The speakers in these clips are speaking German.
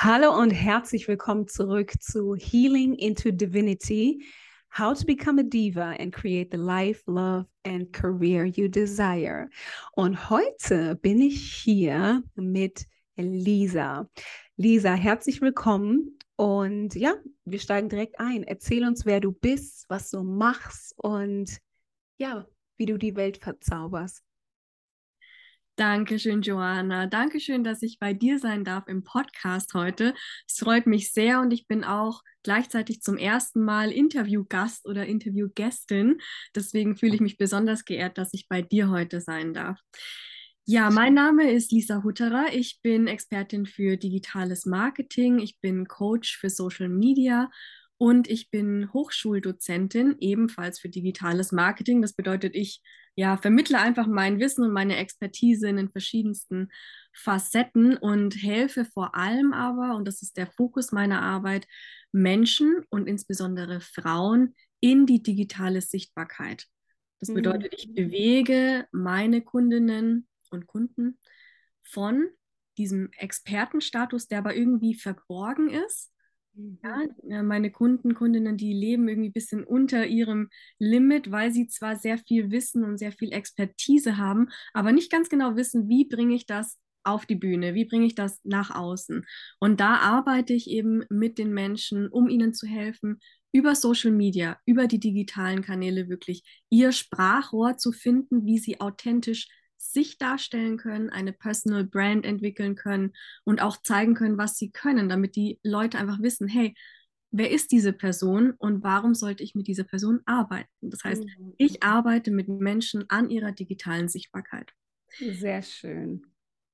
Hallo und herzlich willkommen zurück zu Healing into Divinity. How to become a diva and create the life, love and career you desire. Und heute bin ich hier mit Lisa. Lisa, herzlich willkommen. Und ja, wir steigen direkt ein. Erzähl uns, wer du bist, was du machst und ja, wie du die Welt verzauberst. Dankeschön, Joanna. Dankeschön, dass ich bei dir sein darf im Podcast heute. Es freut mich sehr und ich bin auch gleichzeitig zum ersten Mal Interviewgast oder Interviewgästin. Deswegen fühle ich mich besonders geehrt, dass ich bei dir heute sein darf. Ja, mein Name ist Lisa Hutterer. Ich bin Expertin für digitales Marketing. Ich bin Coach für Social Media und ich bin Hochschuldozentin ebenfalls für digitales Marketing. Das bedeutet, ich ja, vermittle einfach mein Wissen und meine Expertise in den verschiedensten Facetten und helfe vor allem aber, und das ist der Fokus meiner Arbeit, Menschen und insbesondere Frauen in die digitale Sichtbarkeit. Das bedeutet, ich mhm. bewege meine Kundinnen und Kunden von diesem Expertenstatus, der aber irgendwie verborgen ist, ja, mhm. meine Kunden, Kundinnen, die leben irgendwie ein bisschen unter ihrem Limit, weil sie zwar sehr viel Wissen und sehr viel Expertise haben, aber nicht ganz genau wissen, wie bringe ich das auf die Bühne, wie bringe ich das nach außen. Und da arbeite ich eben mit den Menschen, um ihnen zu helfen, über Social Media, über die digitalen Kanäle wirklich ihr Sprachrohr zu finden, wie sie authentisch sich darstellen können, eine Personal Brand entwickeln können und auch zeigen können, was sie können, damit die Leute einfach wissen, hey, wer ist diese Person und warum sollte ich mit dieser Person arbeiten? Das heißt, mhm. ich arbeite mit Menschen an ihrer digitalen Sichtbarkeit. Sehr schön.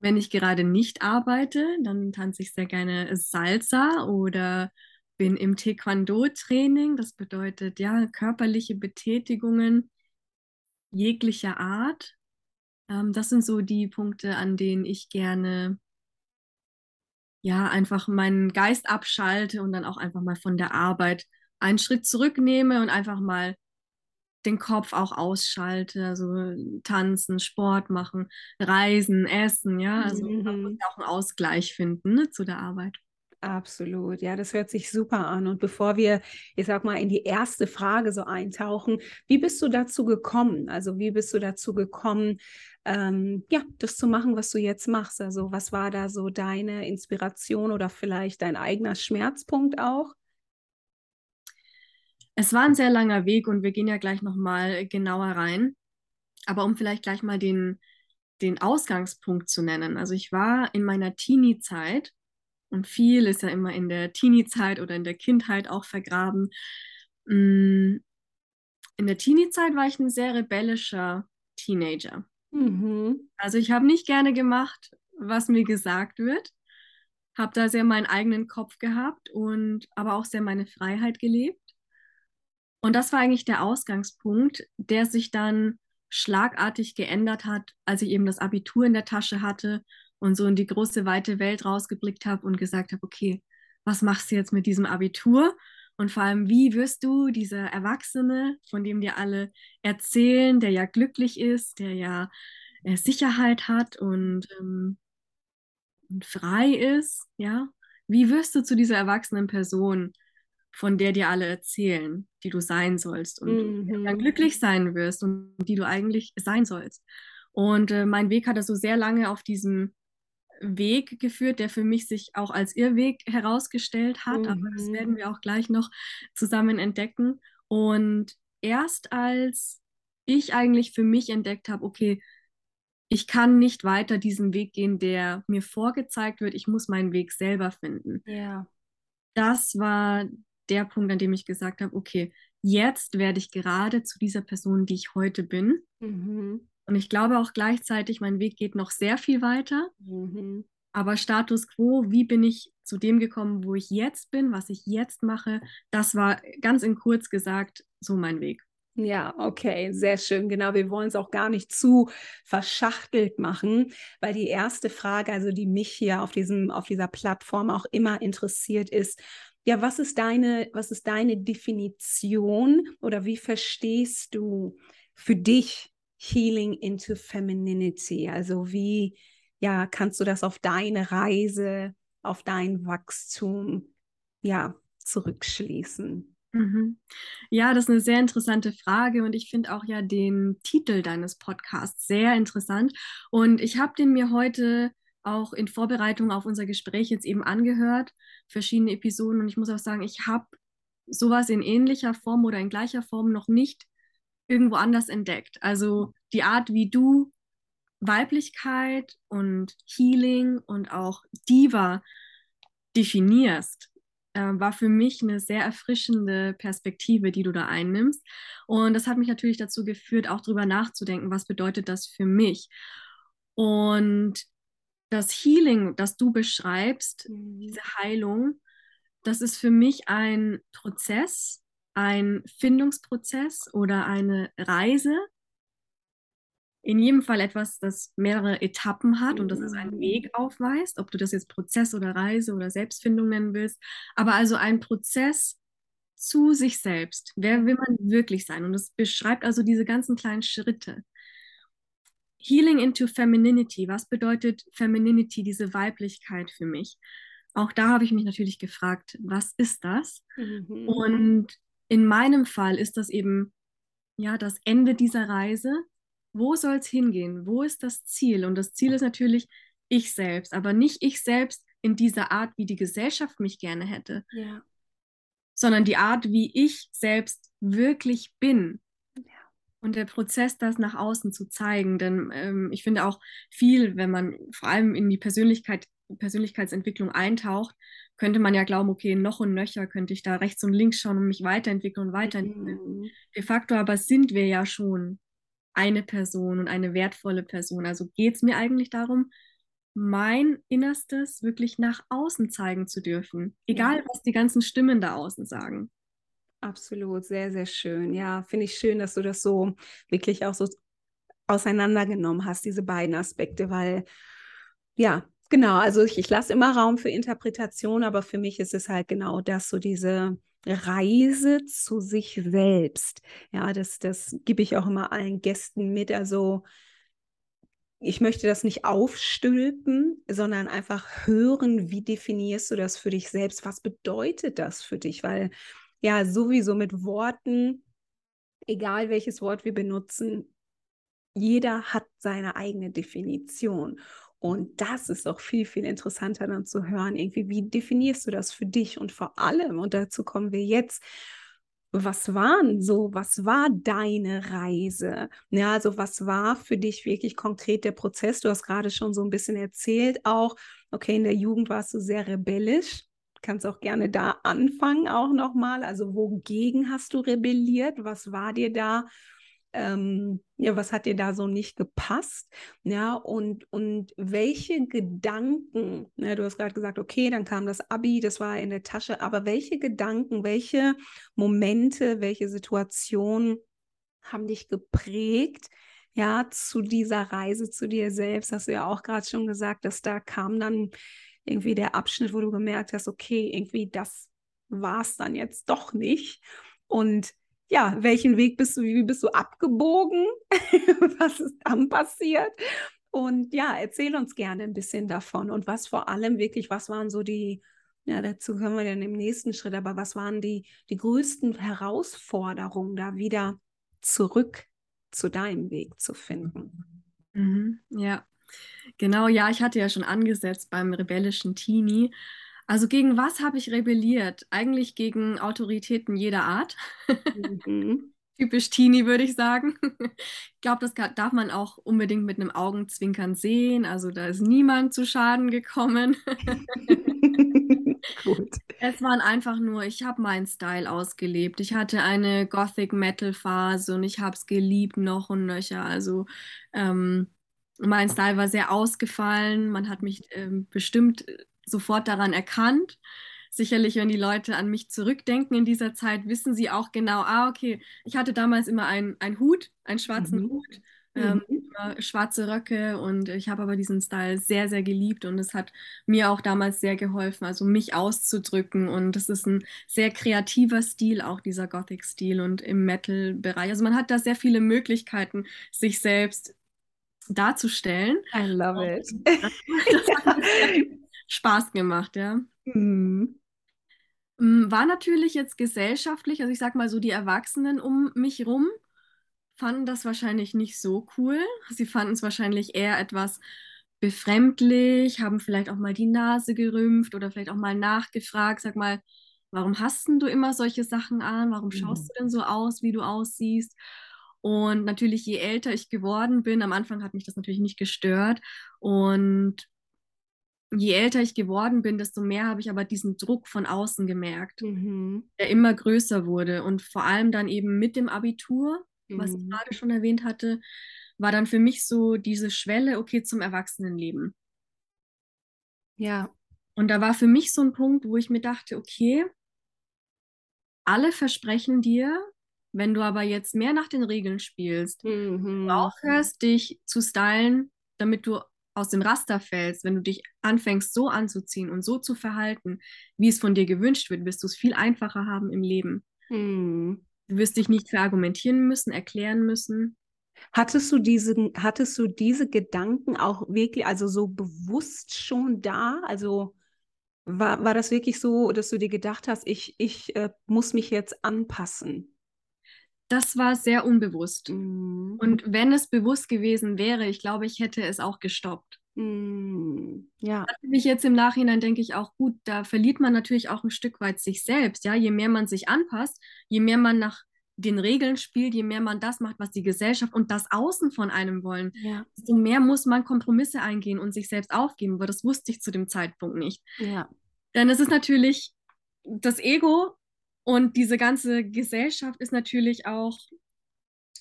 Wenn ich gerade nicht arbeite, dann tanze ich sehr gerne Salsa oder bin im Taekwondo-Training. Das bedeutet ja körperliche Betätigungen jeglicher Art. Ähm, das sind so die Punkte, an denen ich gerne ja einfach meinen Geist abschalte und dann auch einfach mal von der Arbeit einen Schritt zurücknehme und einfach mal den Kopf auch ausschalte, also tanzen, Sport machen, reisen, essen, ja, also mhm. man muss mhm. auch einen Ausgleich finden ne, zu der Arbeit. Absolut, ja, das hört sich super an. Und bevor wir, ich sag mal, in die erste Frage so eintauchen, wie bist du dazu gekommen? Also wie bist du dazu gekommen, ähm, ja, das zu machen, was du jetzt machst? Also was war da so deine Inspiration oder vielleicht dein eigener Schmerzpunkt auch? Es war ein sehr langer Weg und wir gehen ja gleich nochmal genauer rein. Aber um vielleicht gleich mal den, den Ausgangspunkt zu nennen. Also ich war in meiner Teenie-Zeit und viel ist ja immer in der Teenie-Zeit oder in der Kindheit auch vergraben. Mm, in der Teenie-Zeit war ich ein sehr rebellischer Teenager. Mhm. Also ich habe nicht gerne gemacht, was mir gesagt wird, habe da sehr meinen eigenen Kopf gehabt und aber auch sehr meine Freiheit gelebt. Und das war eigentlich der Ausgangspunkt, der sich dann schlagartig geändert hat, als ich eben das Abitur in der Tasche hatte und so in die große, weite Welt rausgeblickt habe und gesagt habe, okay, was machst du jetzt mit diesem Abitur? Und vor allem, wie wirst du dieser Erwachsene, von dem dir alle erzählen, der ja glücklich ist, der ja äh, Sicherheit hat und, ähm, und frei ist, ja? Wie wirst du zu dieser erwachsenen Person, von der dir alle erzählen, die du sein sollst und mhm. dann glücklich sein wirst und die du eigentlich sein sollst? Und äh, mein Weg hat also sehr lange auf diesem Weg geführt, der für mich sich auch als Irrweg herausgestellt hat. Mhm. Aber das werden mhm. wir auch gleich noch zusammen entdecken. Und erst als ich eigentlich für mich entdeckt habe, okay, ich kann nicht weiter diesen Weg gehen, der mir vorgezeigt wird, ich muss meinen Weg selber finden. Ja. Das war der Punkt, an dem ich gesagt habe, okay, jetzt werde ich gerade zu dieser Person, die ich heute bin. Mhm. Und ich glaube auch gleichzeitig, mein Weg geht noch sehr viel weiter. Mhm. Aber Status quo, wie bin ich zu dem gekommen, wo ich jetzt bin, was ich jetzt mache, das war ganz in kurz gesagt so mein Weg. Ja, okay, sehr schön. Genau, wir wollen es auch gar nicht zu verschachtelt machen, weil die erste Frage, also die mich hier auf diesem auf dieser Plattform auch immer interessiert ist, ja, was ist deine was ist deine Definition oder wie verstehst du für dich Healing into Femininity? Also wie ja, kannst du das auf deine Reise auf dein Wachstum ja zurückschließen? Mhm. Ja, das ist eine sehr interessante Frage und ich finde auch ja den Titel deines Podcasts sehr interessant. Und ich habe den mir heute auch in Vorbereitung auf unser Gespräch jetzt eben angehört, verschiedene Episoden. Und ich muss auch sagen, ich habe sowas in ähnlicher Form oder in gleicher Form noch nicht irgendwo anders entdeckt. Also die Art, wie du Weiblichkeit und Healing und auch Diva definierst, äh, war für mich eine sehr erfrischende Perspektive, die du da einnimmst. Und das hat mich natürlich dazu geführt, auch darüber nachzudenken, was bedeutet das für mich. Und das Healing, das du beschreibst, mhm. diese Heilung, das ist für mich ein Prozess, ein Findungsprozess oder eine Reise. In jedem Fall etwas, das mehrere Etappen hat und das ist ein Weg aufweist, ob du das jetzt Prozess oder Reise oder Selbstfindung nennen willst, aber also ein Prozess zu sich selbst. Wer will man wirklich sein? Und es beschreibt also diese ganzen kleinen Schritte. Healing into Femininity. Was bedeutet Femininity, diese Weiblichkeit für mich? Auch da habe ich mich natürlich gefragt, was ist das? Mhm. Und in meinem Fall ist das eben ja das Ende dieser Reise. Wo soll es hingehen? Wo ist das Ziel? Und das Ziel ist natürlich ich selbst, aber nicht ich selbst in dieser Art, wie die Gesellschaft mich gerne hätte, ja. sondern die Art, wie ich selbst wirklich bin. Und der Prozess, das nach außen zu zeigen, denn ähm, ich finde auch viel, wenn man vor allem in die Persönlichkeit, Persönlichkeitsentwicklung eintaucht, könnte man ja glauben, okay, noch und nöcher könnte ich da rechts und links schauen und mich weiterentwickeln und weiterentwickeln. Mhm. De facto aber sind wir ja schon eine Person und eine wertvolle Person. Also geht es mir eigentlich darum, mein Innerstes wirklich nach außen zeigen zu dürfen, egal ja. was die ganzen Stimmen da außen sagen. Absolut, sehr, sehr schön. Ja, finde ich schön, dass du das so wirklich auch so auseinandergenommen hast, diese beiden Aspekte, weil ja, genau, also ich, ich lasse immer Raum für Interpretation, aber für mich ist es halt genau das, so diese Reise zu sich selbst. Ja, das, das gebe ich auch immer allen Gästen mit. Also ich möchte das nicht aufstülpen, sondern einfach hören, wie definierst du das für dich selbst? Was bedeutet das für dich? Weil ja sowieso mit Worten, egal welches Wort wir benutzen, jeder hat seine eigene Definition. Und das ist auch viel, viel interessanter dann zu hören, irgendwie, wie definierst du das für dich? Und vor allem, und dazu kommen wir jetzt, was waren so, was war deine Reise? Ja, also was war für dich wirklich konkret der Prozess? Du hast gerade schon so ein bisschen erzählt, auch, okay, in der Jugend warst du sehr rebellisch kannst auch gerne da anfangen auch nochmal. Also wogegen hast du rebelliert? Was war dir da? Ähm, ja, was hat dir da so nicht gepasst? Ja, und, und welche Gedanken, ne, du hast gerade gesagt, okay, dann kam das Abi, das war in der Tasche, aber welche Gedanken, welche Momente, welche Situationen haben dich geprägt, ja, zu dieser Reise zu dir selbst, hast du ja auch gerade schon gesagt, dass da kam dann irgendwie der Abschnitt, wo du gemerkt hast, okay, irgendwie das war es dann jetzt doch nicht. Und ja, welchen Weg bist du, wie bist du abgebogen? was ist dann passiert? Und ja, erzähl uns gerne ein bisschen davon und was vor allem wirklich, was waren so die, ja, dazu kommen wir dann im nächsten Schritt, aber was waren die, die größten Herausforderungen, da wieder zurück zu deinem Weg zu finden? Mhm, ja, Genau, ja, ich hatte ja schon angesetzt beim rebellischen Teenie. Also gegen was habe ich rebelliert? Eigentlich gegen Autoritäten jeder Art. Mhm. Typisch Teenie, würde ich sagen. Ich glaube, das darf man auch unbedingt mit einem Augenzwinkern sehen. Also da ist niemand zu Schaden gekommen. Gut. Es waren einfach nur, ich habe meinen Style ausgelebt. Ich hatte eine Gothic Metal Phase und ich habe es geliebt noch und nöcher. Also ähm, mein Style war sehr ausgefallen. Man hat mich ähm, bestimmt äh, sofort daran erkannt. Sicherlich, wenn die Leute an mich zurückdenken in dieser Zeit, wissen sie auch genau, ah, okay, ich hatte damals immer einen Hut, einen schwarzen mhm. Hut, ähm, mhm. schwarze Röcke und ich habe aber diesen Style sehr, sehr geliebt und es hat mir auch damals sehr geholfen, also mich auszudrücken und das ist ein sehr kreativer Stil, auch dieser Gothic-Stil und im Metal-Bereich. Also man hat da sehr viele Möglichkeiten, sich selbst darzustellen. I love it. Spaß gemacht, ja. Mhm. Mm, war natürlich jetzt gesellschaftlich, also ich sag mal so, die Erwachsenen um mich rum fanden das wahrscheinlich nicht so cool. Sie fanden es wahrscheinlich eher etwas befremdlich, haben vielleicht auch mal die Nase gerümpft oder vielleicht auch mal nachgefragt, sag mal, warum hast du immer solche Sachen an? Warum schaust mhm. du denn so aus, wie du aussiehst? Und natürlich, je älter ich geworden bin, am Anfang hat mich das natürlich nicht gestört. Und je älter ich geworden bin, desto mehr habe ich aber diesen Druck von außen gemerkt, mhm. der immer größer wurde. Und vor allem dann eben mit dem Abitur, mhm. was ich mhm. gerade schon erwähnt hatte, war dann für mich so diese Schwelle, okay, zum Erwachsenenleben. Ja. Und da war für mich so ein Punkt, wo ich mir dachte, okay, alle versprechen dir, wenn du aber jetzt mehr nach den Regeln spielst, mhm. du aufhörst, dich zu stylen, damit du aus dem Raster fällst, wenn du dich anfängst, so anzuziehen und so zu verhalten, wie es von dir gewünscht wird, wirst du es viel einfacher haben im Leben. Mhm. Du wirst dich nicht verargumentieren müssen, erklären müssen. Hattest du diese, hattest du diese Gedanken auch wirklich, also so bewusst schon da? Also war, war das wirklich so, dass du dir gedacht hast, ich, ich äh, muss mich jetzt anpassen? Das war sehr unbewusst. Mhm. Und wenn es bewusst gewesen wäre, ich glaube, ich hätte es auch gestoppt. Mhm. Ja. Natürlich jetzt im Nachhinein denke ich auch, gut, da verliert man natürlich auch ein Stück weit sich selbst. Ja, je mehr man sich anpasst, je mehr man nach den Regeln spielt, je mehr man das macht, was die Gesellschaft und das Außen von einem wollen, ja. desto mehr muss man Kompromisse eingehen und sich selbst aufgeben. Aber das wusste ich zu dem Zeitpunkt nicht. Ja. Denn es ist natürlich das Ego und diese ganze Gesellschaft ist natürlich auch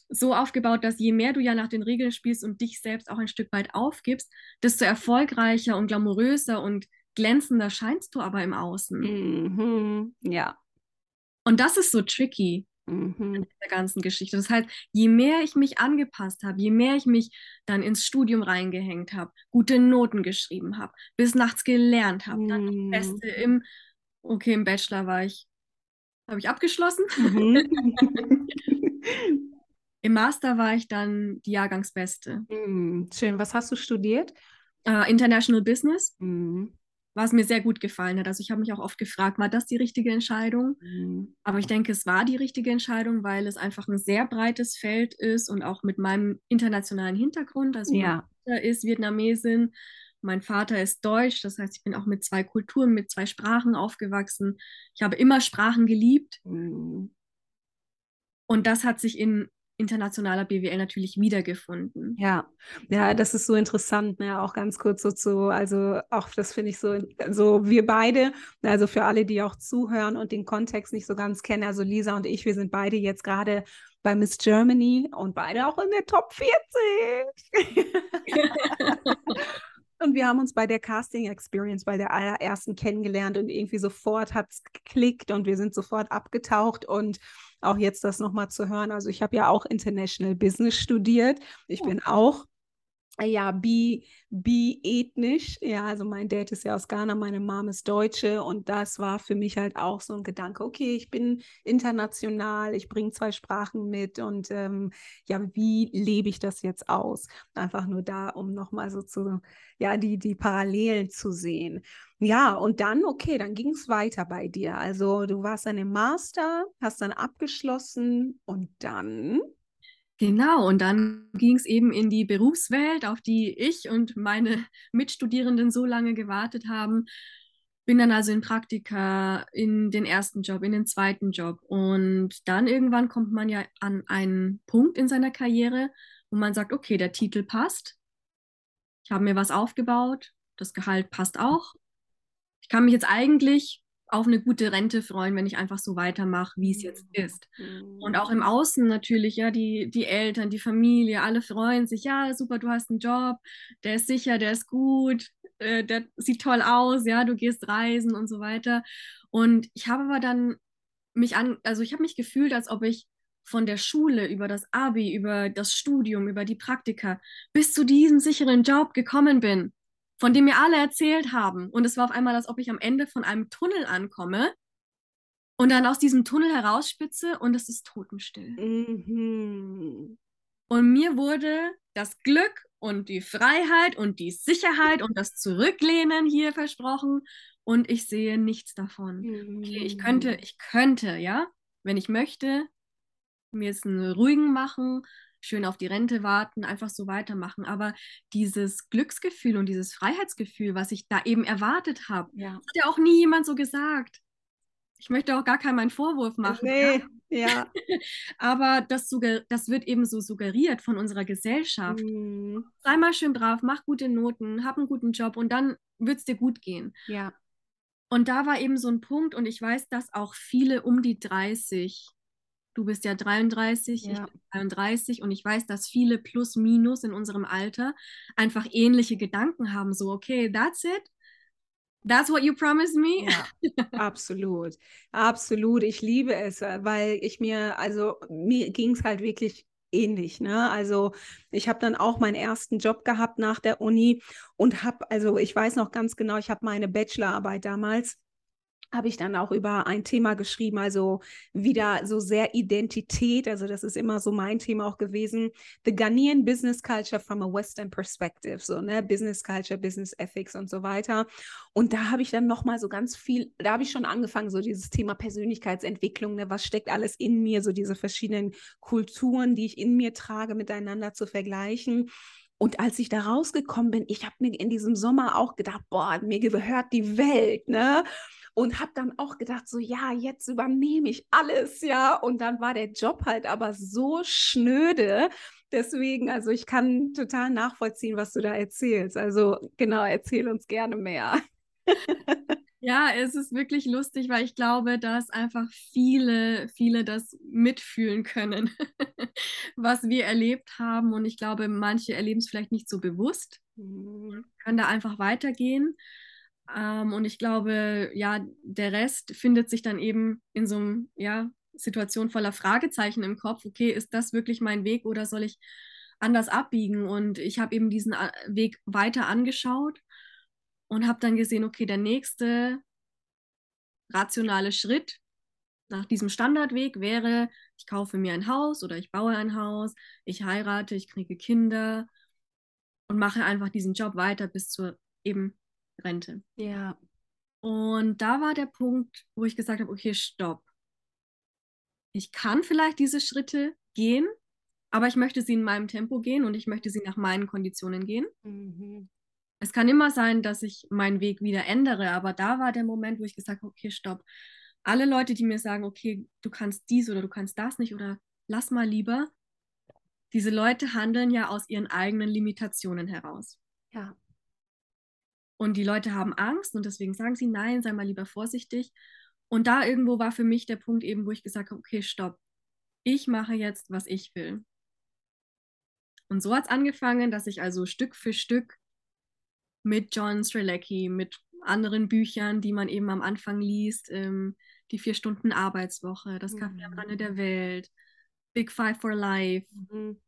so aufgebaut, dass je mehr du ja nach den Regeln spielst und dich selbst auch ein Stück weit aufgibst, desto erfolgreicher und glamouröser und glänzender scheinst du aber im Außen. Mhm. Ja. Und das ist so tricky mhm. in der ganzen Geschichte. Das heißt, je mehr ich mich angepasst habe, je mehr ich mich dann ins Studium reingehängt habe, gute Noten geschrieben habe, bis nachts gelernt habe, mhm. dann die Beste im, okay, im Bachelor war ich habe ich abgeschlossen. Mhm. Im Master war ich dann die Jahrgangsbeste. Mhm. Schön. Was hast du studiert? Uh, International Business. Mhm. Was mir sehr gut gefallen hat. Also ich habe mich auch oft gefragt, war das die richtige Entscheidung? Mhm. Aber ich denke, es war die richtige Entscheidung, weil es einfach ein sehr breites Feld ist und auch mit meinem internationalen Hintergrund. Also ja. ist Vietnamesin, mein Vater ist Deutsch, das heißt, ich bin auch mit zwei Kulturen, mit zwei Sprachen aufgewachsen. Ich habe immer Sprachen geliebt. Mhm. Und das hat sich in internationaler BWL natürlich wiedergefunden. Ja, ja, das ist so interessant, ne? Auch ganz kurz so zu, also auch das finde ich so, also wir beide, also für alle, die auch zuhören und den Kontext nicht so ganz kennen, also Lisa und ich, wir sind beide jetzt gerade bei Miss Germany und beide auch in der Top 40. Und wir haben uns bei der Casting Experience, bei der allerersten kennengelernt und irgendwie sofort hat es geklickt und wir sind sofort abgetaucht und auch jetzt das nochmal zu hören. Also ich habe ja auch International Business studiert. Ich oh. bin auch ja, bi, bi-ethnisch. Ja, also mein Dad ist ja aus Ghana, meine Mom ist Deutsche und das war für mich halt auch so ein Gedanke, okay, ich bin international, ich bringe zwei Sprachen mit und ähm, ja, wie lebe ich das jetzt aus? Einfach nur da, um nochmal so zu, ja, die, die Parallelen zu sehen. Ja, und dann, okay, dann ging es weiter bei dir. Also du warst dann im Master, hast dann abgeschlossen und dann Genau, und dann ging es eben in die Berufswelt, auf die ich und meine Mitstudierenden so lange gewartet haben. Bin dann also in Praktika, in den ersten Job, in den zweiten Job. Und dann irgendwann kommt man ja an einen Punkt in seiner Karriere, wo man sagt, okay, der Titel passt. Ich habe mir was aufgebaut, das Gehalt passt auch. Ich kann mich jetzt eigentlich auf eine gute Rente freuen, wenn ich einfach so weitermache, wie es jetzt mhm. ist. Und auch im Außen natürlich, ja, die, die Eltern, die Familie, alle freuen sich, ja, super, du hast einen Job, der ist sicher, der ist gut, äh, der sieht toll aus, ja, du gehst reisen und so weiter. Und ich habe aber dann mich an, also ich habe mich gefühlt, als ob ich von der Schule über das Abi, über das Studium, über die Praktika bis zu diesem sicheren Job gekommen bin von dem mir alle erzählt haben. Und es war auf einmal, als ob ich am Ende von einem Tunnel ankomme und dann aus diesem Tunnel herausspitze und es ist totenstill. Mhm. Und mir wurde das Glück und die Freiheit und die Sicherheit und das Zurücklehnen hier versprochen und ich sehe nichts davon. Okay, ich könnte, mhm. ich könnte, ja, wenn ich möchte, mir jetzt einen ruhigen machen, schön auf die Rente warten, einfach so weitermachen. Aber dieses Glücksgefühl und dieses Freiheitsgefühl, was ich da eben erwartet habe, ja. hat ja auch nie jemand so gesagt. Ich möchte auch gar keinen meinen Vorwurf machen. Nee, ja. ja. Aber das, das wird eben so suggeriert von unserer Gesellschaft. Mhm. Sei mal schön brav, mach gute Noten, hab einen guten Job und dann wird es dir gut gehen. Ja. Und da war eben so ein Punkt, und ich weiß, dass auch viele um die 30, du bist ja 33, ja. ich bin 33, und ich weiß, dass viele plus minus in unserem Alter einfach ähnliche Gedanken haben. So, okay, that's it. That's what you promised me? Ja, absolut. Absolut. Ich liebe es, äh, weil ich mir, also mir ging es halt wirklich ähnlich. Ne? Also ich habe dann auch meinen ersten Job gehabt nach der Uni und habe, also ich weiß noch ganz genau, ich habe meine Bachelorarbeit damals habe ich dann auch über ein Thema geschrieben, also wieder so sehr Identität, also das ist immer so mein Thema auch gewesen, the Ghanaian Business Culture from a Western Perspective, so ne, Business Culture, Business Ethics und so weiter. Und da habe ich dann nochmal so ganz viel, da habe ich schon angefangen, so dieses Thema Persönlichkeitsentwicklung, ne, was steckt alles in mir, so diese verschiedenen Kulturen, die ich in mir trage, miteinander zu vergleichen. Und als ich da rausgekommen bin, ich habe mir in diesem Sommer auch gedacht, boah, mir gehört die Welt, ne? Und habe dann auch gedacht, so ja, jetzt übernehme ich alles, ja. Und dann war der Job halt aber so schnöde. Deswegen, also ich kann total nachvollziehen, was du da erzählst. Also genau, erzähl uns gerne mehr. Ja, es ist wirklich lustig, weil ich glaube, dass einfach viele, viele das mitfühlen können, was wir erlebt haben. Und ich glaube, manche erleben es vielleicht nicht so bewusst, mhm. können da einfach weitergehen. Ähm, und ich glaube, ja, der Rest findet sich dann eben in so einem, ja, Situation voller Fragezeichen im Kopf. Okay, ist das wirklich mein Weg oder soll ich anders abbiegen? Und ich habe eben diesen äh, Weg weiter angeschaut und habe dann gesehen, okay, der nächste rationale Schritt nach diesem Standardweg wäre, ich kaufe mir ein Haus oder ich baue ein Haus, ich heirate, ich kriege Kinder und mache einfach diesen Job weiter bis zur eben Rente. Ja. Und da war der Punkt, wo ich gesagt habe, okay, stopp. Ich kann vielleicht diese Schritte gehen, aber ich möchte sie in meinem Tempo gehen und ich möchte sie nach meinen Konditionen gehen. Mhm. Es kann immer sein, dass ich meinen Weg wieder ändere, aber da war der Moment, wo ich gesagt habe, okay, stopp. Alle Leute, die mir sagen, okay, du kannst dies oder du kannst das nicht oder lass mal lieber, diese Leute handeln ja aus ihren eigenen Limitationen heraus. Ja. Und die Leute haben Angst und deswegen sagen sie, nein, sei mal lieber vorsichtig. Und da irgendwo war für mich der Punkt eben, wo ich gesagt habe, okay, stopp. Ich mache jetzt, was ich will. Und so hat es angefangen, dass ich also Stück für Stück mit John Strelecki, mit anderen Büchern, die man eben am Anfang liest, ähm, die vier Stunden Arbeitswoche, das Café mhm. am Rande der Welt, Big Five for Life, mhm.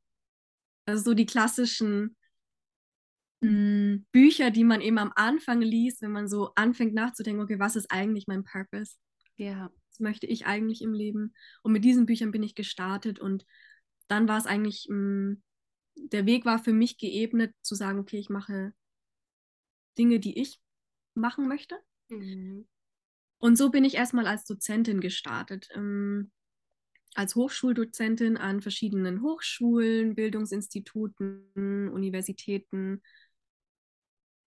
also so die klassischen Bücher, die man eben am Anfang liest, wenn man so anfängt nachzudenken, okay, was ist eigentlich mein Purpose? Ja. Was möchte ich eigentlich im Leben? Und mit diesen Büchern bin ich gestartet und dann war es eigentlich, mh, der Weg war für mich geebnet, zu sagen, okay, ich mache Dinge, die ich machen möchte. Mhm. Und so bin ich erstmal als Dozentin gestartet. Ähm, als Hochschuldozentin an verschiedenen Hochschulen, Bildungsinstituten, Universitäten,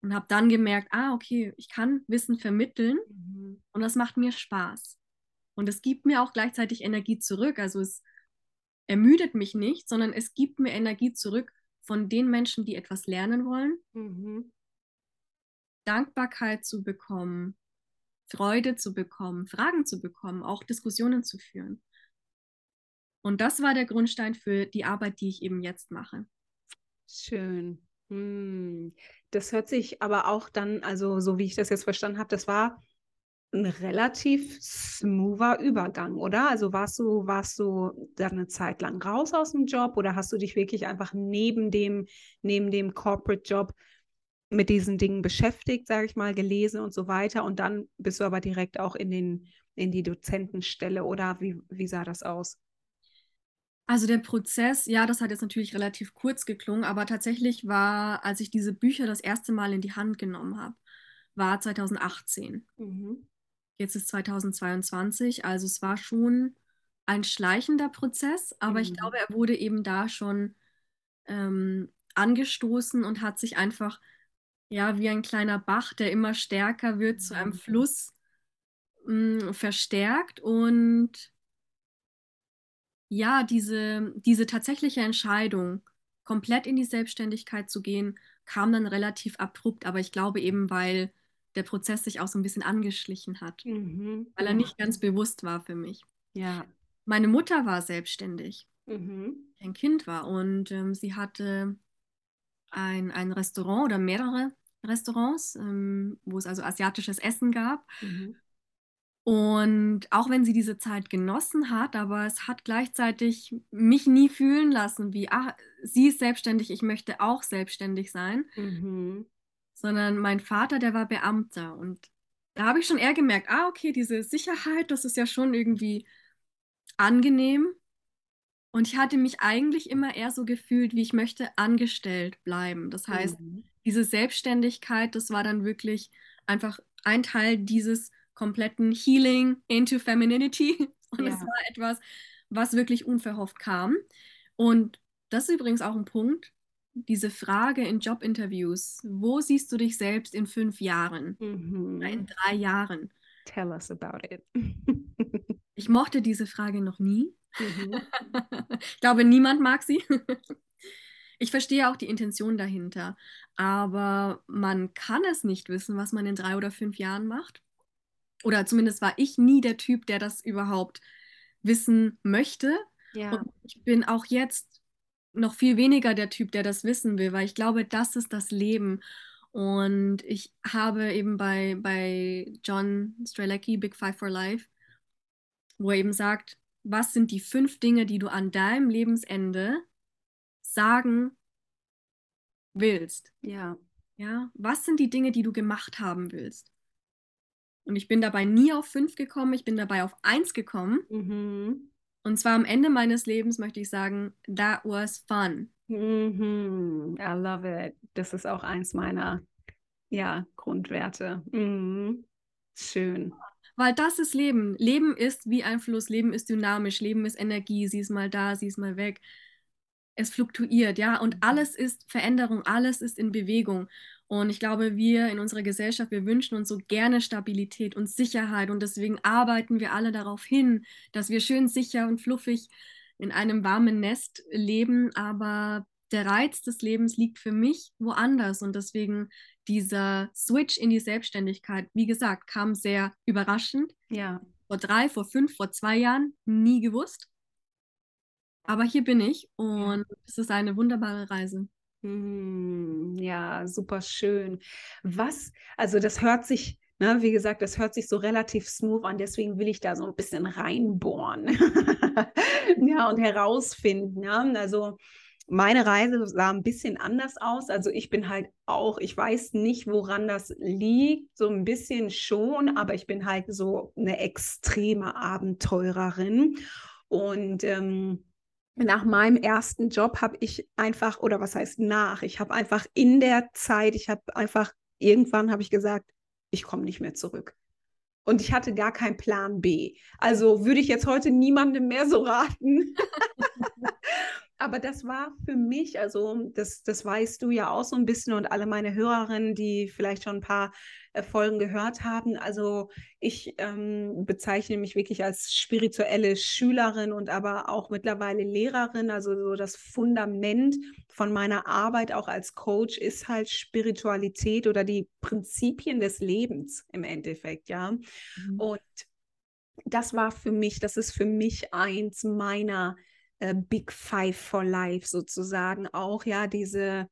und habe dann gemerkt, ah, okay, ich kann Wissen vermitteln mhm. und das macht mir Spaß. Und es gibt mir auch gleichzeitig Energie zurück. Also es ermüdet mich nicht, sondern es gibt mir Energie zurück von den Menschen, die etwas lernen wollen. Mhm. Dankbarkeit zu bekommen, Freude zu bekommen, Fragen zu bekommen, auch Diskussionen zu führen. Und das war der Grundstein für die Arbeit, die ich eben jetzt mache. Schön. Hm. Das hört sich aber auch dann, also so wie ich das jetzt verstanden habe, das war ein relativ smoother Übergang, oder? Also warst du, warst du dann eine Zeit lang raus aus dem Job oder hast du dich wirklich einfach neben dem, neben dem Corporate Job mit diesen Dingen beschäftigt, sage ich mal, gelesen und so weiter und dann bist du aber direkt auch in den, in die Dozentenstelle oder wie, wie sah das aus? Also der Prozess, ja, das hat jetzt natürlich relativ kurz geklungen, aber tatsächlich war, als ich diese Bücher das erste Mal in die Hand genommen habe, war 2018. Mhm. Jetzt ist 2022, also es war schon ein schleichender Prozess, aber mhm. ich glaube, er wurde eben da schon ähm, angestoßen und hat sich einfach, ja, wie ein kleiner Bach, der immer stärker wird, mhm. zu einem mhm. Fluss mh, mm, verstärkt und ja, diese, diese tatsächliche Entscheidung, komplett in die Selbstständigkeit zu gehen, kam dann relativ abrupt, aber ich glaube eben, weil der Prozess sich auch so ein bisschen angeschlichen hat, mhm. weil er nicht ganz bewusst war für mich. Ja. Meine Mutter war selbstständig, mhm. ein Kind war und ähm, sie hatte ein, ein Restaurant oder mehrere Restaurants, ähm, wo es also asiatisches Essen gab. Mhm. Und auch wenn sie diese Zeit genossen hat, aber es hat gleichzeitig mich nie fühlen lassen, wie, ah, sie ist selbstständig, ich möchte auch selbstständig sein. Mhm. Sondern mein Vater, der war Beamter. Und da habe ich schon eher gemerkt, ah, okay, diese Sicherheit, das ist ja schon irgendwie angenehm. Und ich hatte mich eigentlich immer eher so gefühlt, wie ich möchte angestellt bleiben. Das heißt, mhm. diese Selbstständigkeit, das war dann wirklich einfach ein Teil dieses kompletten Healing into Femininity. Und ja. es war etwas, was wirklich unverhofft kam. Und das ist übrigens auch ein Punkt, diese Frage in Jobinterviews, wo siehst du dich selbst in fünf Jahren mhm. in drei Jahren? Tell us about it. ich mochte diese Frage noch nie. Mhm. ich glaube, niemand mag sie. Ich verstehe auch die Intention dahinter, aber man kann es nicht wissen, was man in drei oder fünf Jahren macht oder zumindest war ich nie der Typ, der das überhaupt wissen möchte. Ja. Und ich bin auch jetzt noch viel weniger der Typ, der das wissen will, weil ich glaube, das ist das Leben. Und ich habe eben bei, bei John Strelecki, Big Five for Life, wo er eben sagt, was sind die fünf Dinge, die du an deinem Lebensende sagen willst? Ja. Ja, was sind die Dinge, die du gemacht haben willst? Und ich bin dabei nie auf fünf gekommen, ich bin dabei auf eins gekommen. Mhm. Und zwar am Ende meines Lebens möchte ich sagen, that was fun. Mhm. I love it. Das ist auch eins meiner ja, Grundwerte. Mhm. Schön. Weil das ist Leben. Leben ist wie ein Fluss, Leben ist dynamisch, Leben ist Energie, sie ist mal da, sie ist mal weg. Es fluktuiert, ja, und alles ist Veränderung, alles ist in Bewegung. Und ich glaube, wir in unserer Gesellschaft, wir wünschen uns so gerne Stabilität und Sicherheit. Und deswegen arbeiten wir alle darauf hin, dass wir schön sicher und fluffig in einem warmen Nest leben. Aber der Reiz des Lebens liegt für mich woanders. Und deswegen dieser Switch in die Selbstständigkeit, wie gesagt, kam sehr überraschend. Ja. Vor drei, vor fünf, vor zwei Jahren nie gewusst. Aber hier bin ich und es ist eine wunderbare Reise. Hm, ja, super schön. Was, also das hört sich, ne, wie gesagt, das hört sich so relativ smooth an, deswegen will ich da so ein bisschen reinbohren. ja, und herausfinden. Ja, also meine Reise sah ein bisschen anders aus. Also ich bin halt auch, ich weiß nicht, woran das liegt, so ein bisschen schon, aber ich bin halt so eine extreme Abenteurerin. Und ähm, nach meinem ersten Job habe ich einfach, oder was heißt nach, ich habe einfach in der Zeit, ich habe einfach, irgendwann habe ich gesagt, ich komme nicht mehr zurück. Und ich hatte gar keinen Plan B. Also würde ich jetzt heute niemandem mehr so raten. Aber das war für mich, also das, das weißt du ja auch so ein bisschen und alle meine Hörerinnen, die vielleicht schon ein paar äh, Folgen gehört haben. Also ich ähm, bezeichne mich wirklich als spirituelle Schülerin und aber auch mittlerweile Lehrerin. Also so das Fundament von meiner Arbeit auch als Coach ist halt Spiritualität oder die Prinzipien des Lebens im Endeffekt, ja. Mhm. Und das war für mich, das ist für mich eins meiner äh, Big Five for Life sozusagen auch, ja, diese,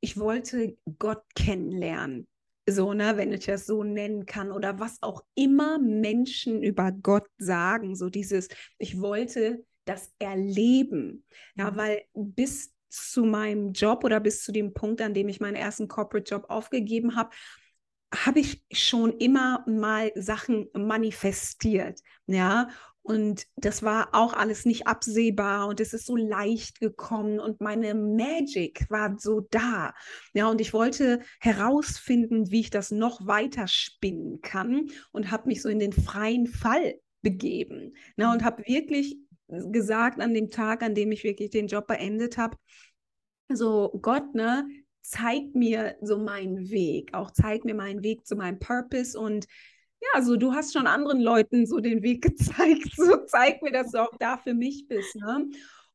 ich wollte Gott kennenlernen. So, ne, wenn ich das so nennen kann, oder was auch immer Menschen über Gott sagen, so dieses, ich wollte das erleben. Ja, mhm. weil bis zu meinem Job oder bis zu dem Punkt, an dem ich meinen ersten Corporate Job aufgegeben habe, habe ich schon immer mal Sachen manifestiert, ja, Und das war auch alles nicht absehbar und es ist so leicht gekommen und meine Magic war so da. Ja, und ich wollte herausfinden, wie ich das noch weiter spinnen kann und habe mich so in den freien Fall begeben. Na, und habe wirklich gesagt an dem Tag, an dem ich wirklich den Job beendet habe, so Gott, ne, zeig mir so meinen Weg, auch zeig mir meinen Weg zu meinem Purpose und ja, so du hast schon anderen Leuten so den Weg gezeigt, so zeig mir, dass du auch da für mich bist, ne?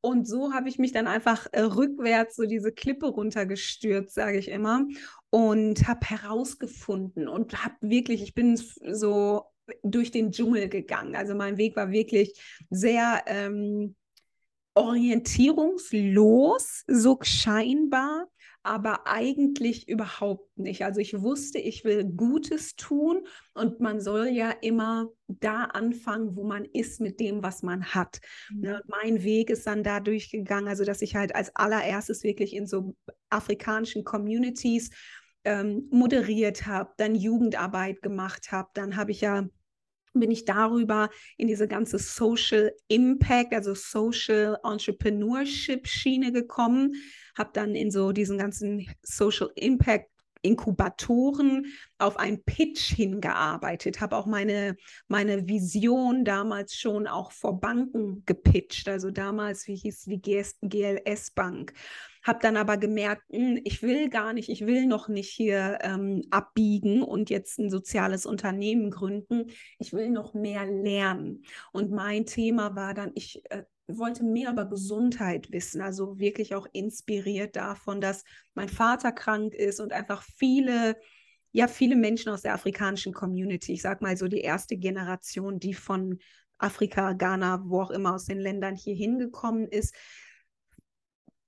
Und so habe ich mich dann einfach äh, rückwärts so diese Klippe runtergestürzt, sage ich immer, und habe herausgefunden und habe wirklich, ich bin so durch den Dschungel gegangen. Also mein Weg war wirklich sehr ähm, orientierungslos, so scheinbar aber eigentlich überhaupt nicht. Also ich wusste, ich will Gutes tun und man soll ja immer da anfangen, wo man ist mit dem, was man hat. Mhm. Ne, mein Weg ist dann da durchgegangen, also dass ich halt als allererstes wirklich in so afrikanischen Communities ähm, moderiert habe, dann Jugendarbeit gemacht habe, dann habe ich ja bin ich darüber in diese ganze Social Impact, also Social Entrepreneurship Schiene gekommen habe dann in so diesen ganzen Social Impact Inkubatoren auf einen Pitch hingearbeitet, habe auch meine, meine Vision damals schon auch vor Banken gepitcht, also damals, wie hieß die GLS Bank. Habe dann aber gemerkt, hm, ich will gar nicht, ich will noch nicht hier ähm, abbiegen und jetzt ein soziales Unternehmen gründen. Ich will noch mehr lernen. Und mein Thema war dann, ich äh, wollte mehr über Gesundheit wissen, also wirklich auch inspiriert davon, dass mein Vater krank ist und einfach viele, ja, viele Menschen aus der afrikanischen Community, ich sag mal so die erste Generation, die von Afrika, Ghana, wo auch immer aus den Ländern hier hingekommen ist,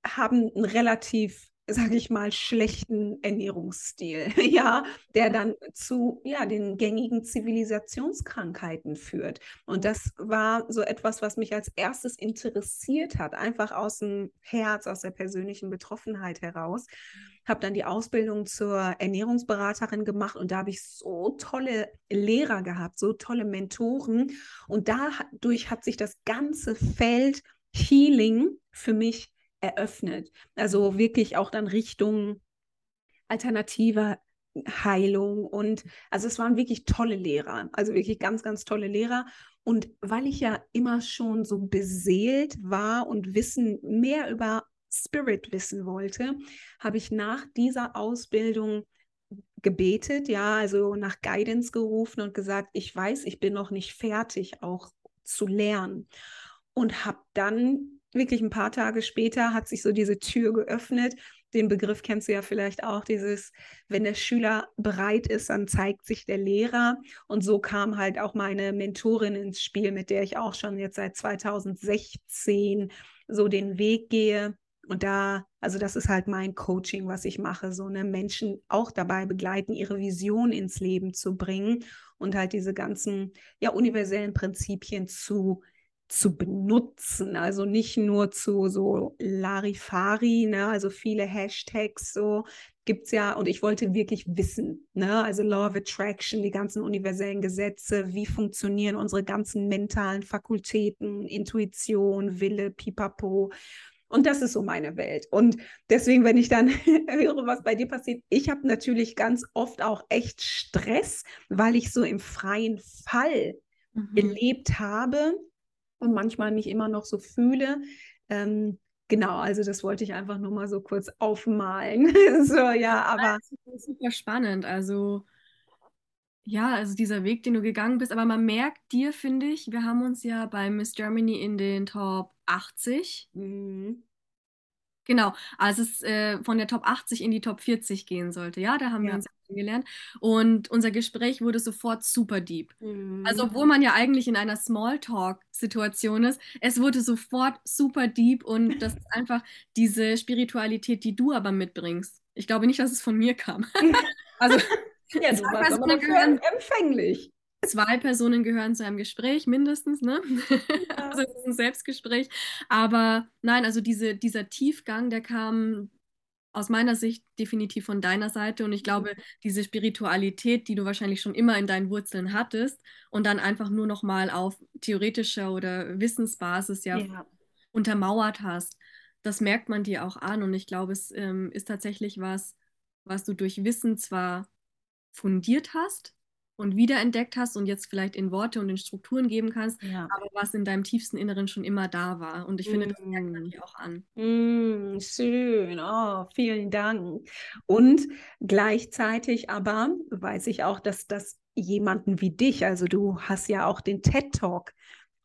haben ein relativ sage ich mal, schlechten Ernährungsstil, ja, der dann zu ja, den gängigen Zivilisationskrankheiten führt. Und das war so etwas, was mich als erstes interessiert hat, einfach aus dem Herz, aus der persönlichen Betroffenheit heraus. Habe dann die Ausbildung zur Ernährungsberaterin gemacht und da habe ich so tolle Lehrer gehabt, so tolle Mentoren. Und dadurch hat sich das ganze Feld Healing für mich eröffnet. Also wirklich auch dann Richtung alternative Heilung und also es waren wirklich tolle Lehrer, also wirklich ganz, ganz tolle Lehrer. Und weil ich ja immer schon so beseelt war und Wissen mehr über Spirit wissen wollte, habe ich nach dieser Ausbildung gebetet, ja, also nach Guidance gerufen und gesagt, ich weiß, ich bin noch nicht fertig, auch zu lernen. Und habe dann wirklich ein paar Tage später hat sich so diese Tür geöffnet. Den Begriff kennst du ja vielleicht auch, dieses, wenn der Schüler bereit ist, dann zeigt sich der Lehrer. Und so kam halt auch meine Mentorin ins Spiel, mit der ich auch schon jetzt seit 2016 so den Weg gehe. Und da, also das ist halt mein Coaching, was ich mache, so eine Menschen auch dabei begleiten, ihre Vision ins Leben zu bringen und halt diese ganzen ja universellen Prinzipien zu zu benutzen, also nicht nur zu so Larifari, ne, also viele Hashtags so gibt es ja. Und ich wollte wirklich wissen, ne, also Law of Attraction, die ganzen universellen Gesetze, wie funktionieren unsere ganzen mentalen Fakultäten, Intuition, Wille, Pipapo. Und das ist so meine Welt. Und deswegen, wenn ich dann höre, was bei dir passiert, ich habe natürlich ganz oft auch echt Stress, weil ich so im freien Fall mhm. gelebt habe und manchmal mich immer noch so fühle. Ähm, genau, also das wollte ich einfach nur mal so kurz aufmalen. so, ja, aber. Das ist super spannend. Also, ja, also dieser Weg, den du gegangen bist, aber man merkt dir, finde ich, wir haben uns ja bei Miss Germany in den Top 80. Mhm. Genau, als es äh, von der Top 80 in die Top 40 gehen sollte. Ja, da haben ja. wir uns kennengelernt. Und unser Gespräch wurde sofort super deep. Mhm. Also, obwohl man ja eigentlich in einer Smalltalk-Situation ist, es wurde sofort super deep und das ist einfach diese Spiritualität, die du aber mitbringst. Ich glaube nicht, dass es von mir kam. also, ja, du warst aber gehören, empfänglich zwei Personen gehören zu einem Gespräch mindestens, ne? Ja. also ein Selbstgespräch. Aber nein, also diese, dieser Tiefgang, der kam aus meiner Sicht definitiv von deiner Seite. Und ich glaube, diese Spiritualität, die du wahrscheinlich schon immer in deinen Wurzeln hattest und dann einfach nur noch mal auf theoretischer oder Wissensbasis ja, ja. untermauert hast, das merkt man dir auch an. Und ich glaube, es ähm, ist tatsächlich was, was du durch Wissen zwar fundiert hast, und wiederentdeckt hast und jetzt vielleicht in Worte und in Strukturen geben kannst, ja. aber was in deinem tiefsten Inneren schon immer da war. Und ich finde, das merkt man mm. dir auch an. Mm, schön, oh, vielen Dank. Und gleichzeitig aber weiß ich auch, dass das jemanden wie dich, also du hast ja auch den TED Talk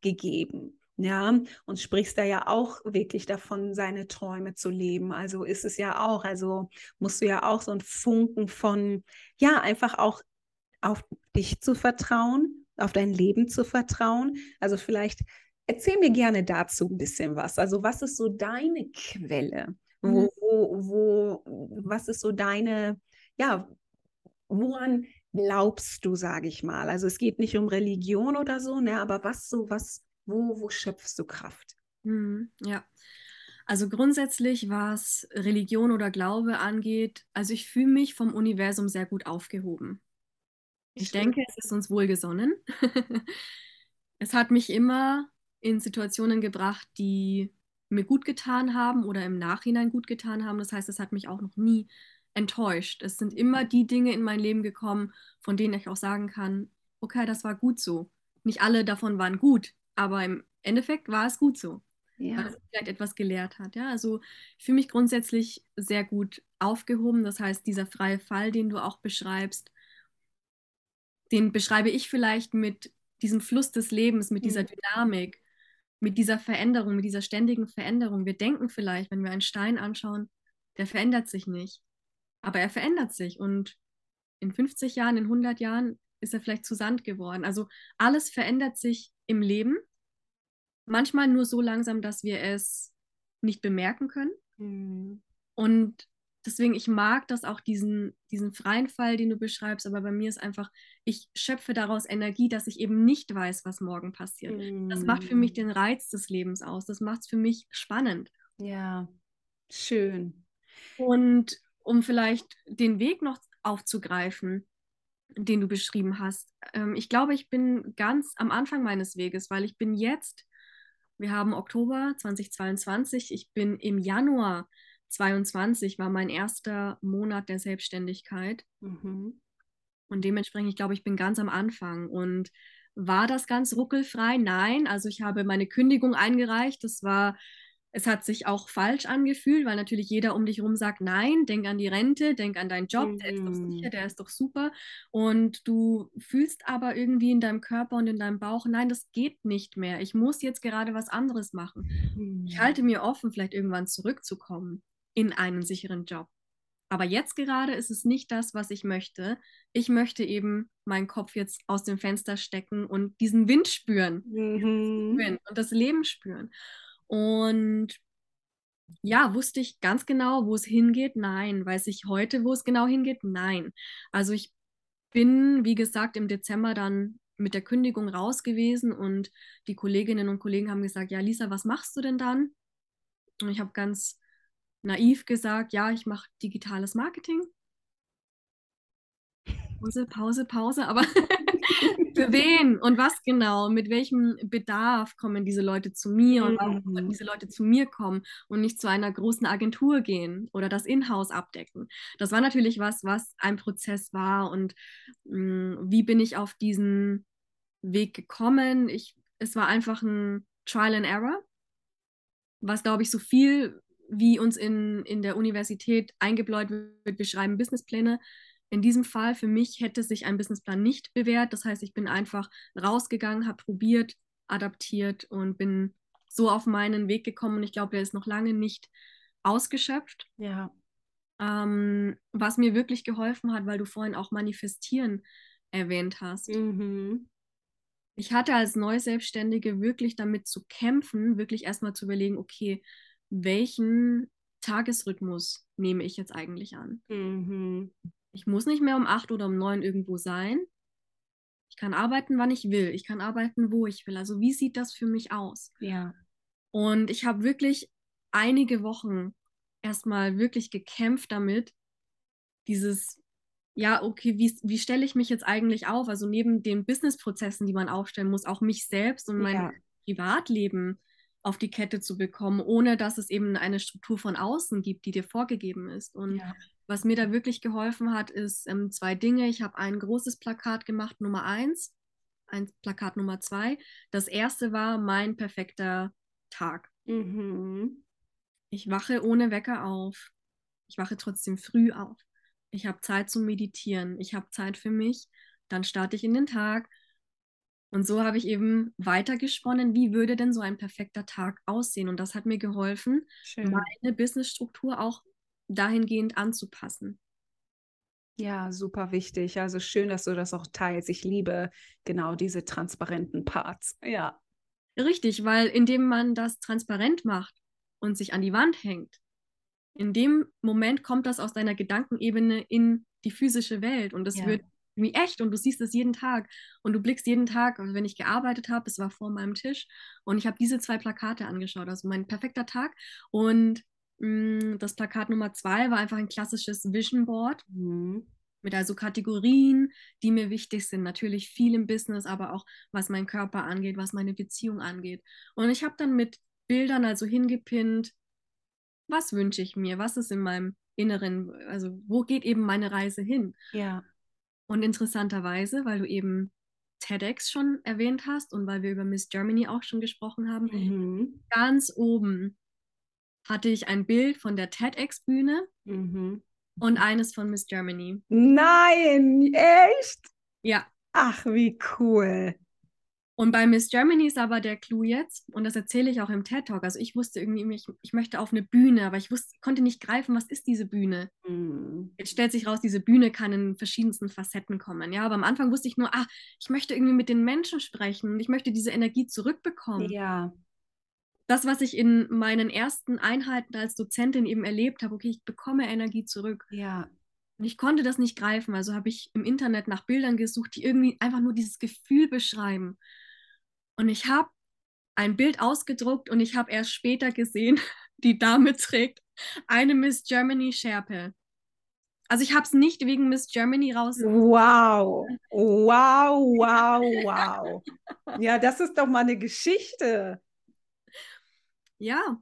gegeben. Ja, und sprichst da ja auch wirklich davon, seine Träume zu leben. Also ist es ja auch, also musst du ja auch so ein Funken von, ja, einfach auch auf dich zu vertrauen, auf dein Leben zu vertrauen. Also vielleicht erzähl mir gerne dazu ein bisschen was. Also was ist so deine Quelle? Wo, mhm. wo, wo, was ist so deine, ja, woran glaubst du, sage ich mal? Also es geht nicht um Religion oder so, ne, aber was so, was, wo, wo schöpfst du Kraft? Mhm, ja. Also grundsätzlich, was Religion oder Glaube angeht, also ich fühle mich vom Universum sehr gut aufgehoben. Ich denke, es ist uns wohlgesonnen. es hat mich immer in Situationen gebracht, die mir gut getan haben oder im Nachhinein gut getan haben. Das heißt, es hat mich auch noch nie enttäuscht. Es sind immer die Dinge in mein Leben gekommen, von denen ich auch sagen kann, okay, das war gut so. Nicht alle davon waren gut, aber im Endeffekt war es gut so. Ja. Weil es vielleicht etwas gelehrt hat. Ja? Also ich fühle mich grundsätzlich sehr gut aufgehoben. Das heißt, dieser freie Fall, den du auch beschreibst, den beschreibe ich vielleicht mit diesem Fluss des Lebens, mit dieser mhm. Dynamik, mit dieser Veränderung, mit dieser ständigen Veränderung. Wir denken vielleicht, wenn wir einen Stein anschauen, der verändert sich nicht. Aber er verändert sich und in 50 Jahren, in 100 Jahren ist er vielleicht zu Sand geworden. Also alles verändert sich im Leben. Manchmal nur so langsam, dass wir es nicht bemerken können. Mhm. Und deswegen, ich mag das auch, diesen, diesen freien Fall, den du beschreibst, aber bei mir ist einfach, ich schöpfe daraus Energie, dass ich eben nicht weiß, was morgen passiert. Mm. Das macht für mich mm. den Reiz des Lebens aus. Das macht es für mich spannend. Ja, schön. Und um vielleicht den Weg noch aufzugreifen, den du beschrieben hast. Ähm, ich glaube, ich bin ganz am Anfang meines Weges, weil ich bin jetzt, wir haben Oktober 2022, ich bin im Januar 22 war mein erster Monat der Selbstständigkeit. Mhm. Und dementsprechend, ich glaube, ich bin ganz am Anfang. Und war das ganz ruckelfrei? Nein. Also ich habe meine Kündigung eingereicht. Das war, es hat sich auch falsch angefühlt, weil natürlich jeder um dich herum sagt, nein, denk an die Rente, denk an deinen Job, mhm. der ist doch sicher, mhm. der ist doch super. Und du fühlst aber irgendwie in deinem Körper und in deinem Bauch, nein, das geht nicht mehr. Ich muss jetzt gerade was anderes machen. Mhm. Ich halte mir offen, vielleicht irgendwann zurückzukommen in einen sicheren Job. Aber jetzt gerade ist es nicht das, was ich möchte. Ich möchte eben meinen Kopf jetzt aus dem Fenster stecken und diesen Wind spüren mhm. und das Leben spüren. Und ja, wusste ich ganz genau, wo es hingeht? Nein. Weiß ich heute, wo es genau hingeht? Nein. Also ich bin, wie gesagt, im Dezember dann mit der Kündigung raus gewesen und die Kolleginnen und Kollegen haben gesagt, ja, Lisa, was machst du denn dann? Und ich habe ganz naiv gesagt, ja, ich mache digitales Marketing. Pause, Pause, Pause, aber für wen und was genau, mit welchem Bedarf kommen diese Leute zu mir und warum sollten mhm. diese Leute zu mir kommen und nicht zu einer großen Agentur gehen oder das Inhouse abdecken. Das war natürlich was, was ein Prozess war und mh, mm, wie bin ich auf diesen Weg gekommen? Ich, es war einfach ein Trial and Error, was glaube ich so viel wie uns in, in der Universität eingebläut wird, wir schreiben Businesspläne. In diesem Fall für mich hätte sich ein Businessplan nicht bewährt. Das heißt, ich bin einfach rausgegangen, habe probiert, adaptiert und bin so auf meinen Weg gekommen. Und ich glaube, der ist noch lange nicht ausgeschöpft. Ja. Ähm, was mir wirklich geholfen hat, weil du vorhin auch manifestieren erwähnt hast. Mhm. Ich hatte als Neuselbstständige wirklich damit zu kämpfen, wirklich erstmal zu überlegen, okay, welchen Tagesrhythmus nehme ich jetzt eigentlich an? Mhm. Ich muss nicht mehr um acht oder um neun irgendwo sein. Ich kann arbeiten, wann ich will. Ich kann arbeiten, wo ich will. Also wie sieht das für mich aus? Ja. Und ich habe wirklich einige Wochen erstmal wirklich gekämpft damit, dieses, ja, okay, wie, wie stelle ich mich jetzt eigentlich auf? Also neben den Businessprozessen, die man aufstellen muss, auch mich selbst und mein ja. Privatleben auf die Kette zu bekommen, ohne dass es eben eine Struktur von außen gibt, die dir vorgegeben ist. Und ja. was mir da wirklich geholfen hat, ist ähm, zwei Dinge. Ich habe ein großes Plakat gemacht, Nummer eins, ein Plakat Nummer zwei. Das erste war mein perfekter Tag. Mhm. Ich wache ohne Wecker auf. Ich wache trotzdem früh auf. Ich habe Zeit zum Meditieren. Ich habe Zeit für mich. Dann starte ich in den Tag und so habe ich eben weitergesponnen, wie würde denn so ein perfekter Tag aussehen? Und das hat mir geholfen, Schön. meine Businessstruktur auch dahingehend anzupassen. Ja, super wichtig. Also schön, dass du das auch teilst. Ich liebe genau diese transparenten Parts. Ja. Richtig, weil indem man das transparent macht und sich an die Wand hängt, in dem Moment kommt das aus deiner Gedankenebene in die physische Welt und es ja. wird wie echt und du siehst es jeden Tag und du blickst jeden Tag, also wenn ich gearbeitet habe, es war vor meinem Tisch und ich habe diese zwei Plakate angeschaut, also mein perfekter Tag und mh, mm, das Plakat Nummer zwei war einfach ein klassisches Vision Board. Mhm. Mit also Kategorien, die mir wichtig sind. Natürlich viel im Business, aber auch was meinen Körper angeht, was meine Beziehung angeht. Und ich habe dann mit Bildern also hingepinnt, was wünsche ich mir, was ist in meinem Inneren, also wo geht eben meine Reise hin? Ja. Und interessanterweise, weil du eben TEDx schon erwähnt hast und weil wir über Miss Germany auch schon gesprochen haben, mhm. ganz oben hatte ich ein Bild von der TEDx-Bühne mhm. und eines von Miss Germany. Nein, echt? Ja. Ach, wie cool. Und bei Miss Germany ist aber der Clou jetzt, und das erzähle ich auch im TED Talk, also ich wusste irgendwie, ich, ich möchte auf eine Bühne, aber ich wusste, konnte nicht greifen, was ist diese Bühne? Mhm. Jetzt stellt sich raus, diese Bühne kann in verschiedensten Facetten kommen. Ja, aber am Anfang wusste ich nur, ah, ich möchte irgendwie mit den Menschen sprechen und ich möchte diese Energie zurückbekommen. Ja. Das, was ich in meinen ersten Einheiten als Dozentin eben erlebt habe, okay, ich bekomme Energie zurück. Ja. Und ich konnte das nicht greifen, also habe ich im Internet nach Bildern gesucht, die irgendwie einfach nur dieses Gefühl beschreiben. Und ich habe ein Bild ausgedruckt und ich habe erst später gesehen, die Dame trägt eine Miss Germany Schärpe. Also ich habe es nicht wegen Miss Germany raus. Wow, wow, wow, wow. ja, das ist doch mal eine Geschichte. Ja,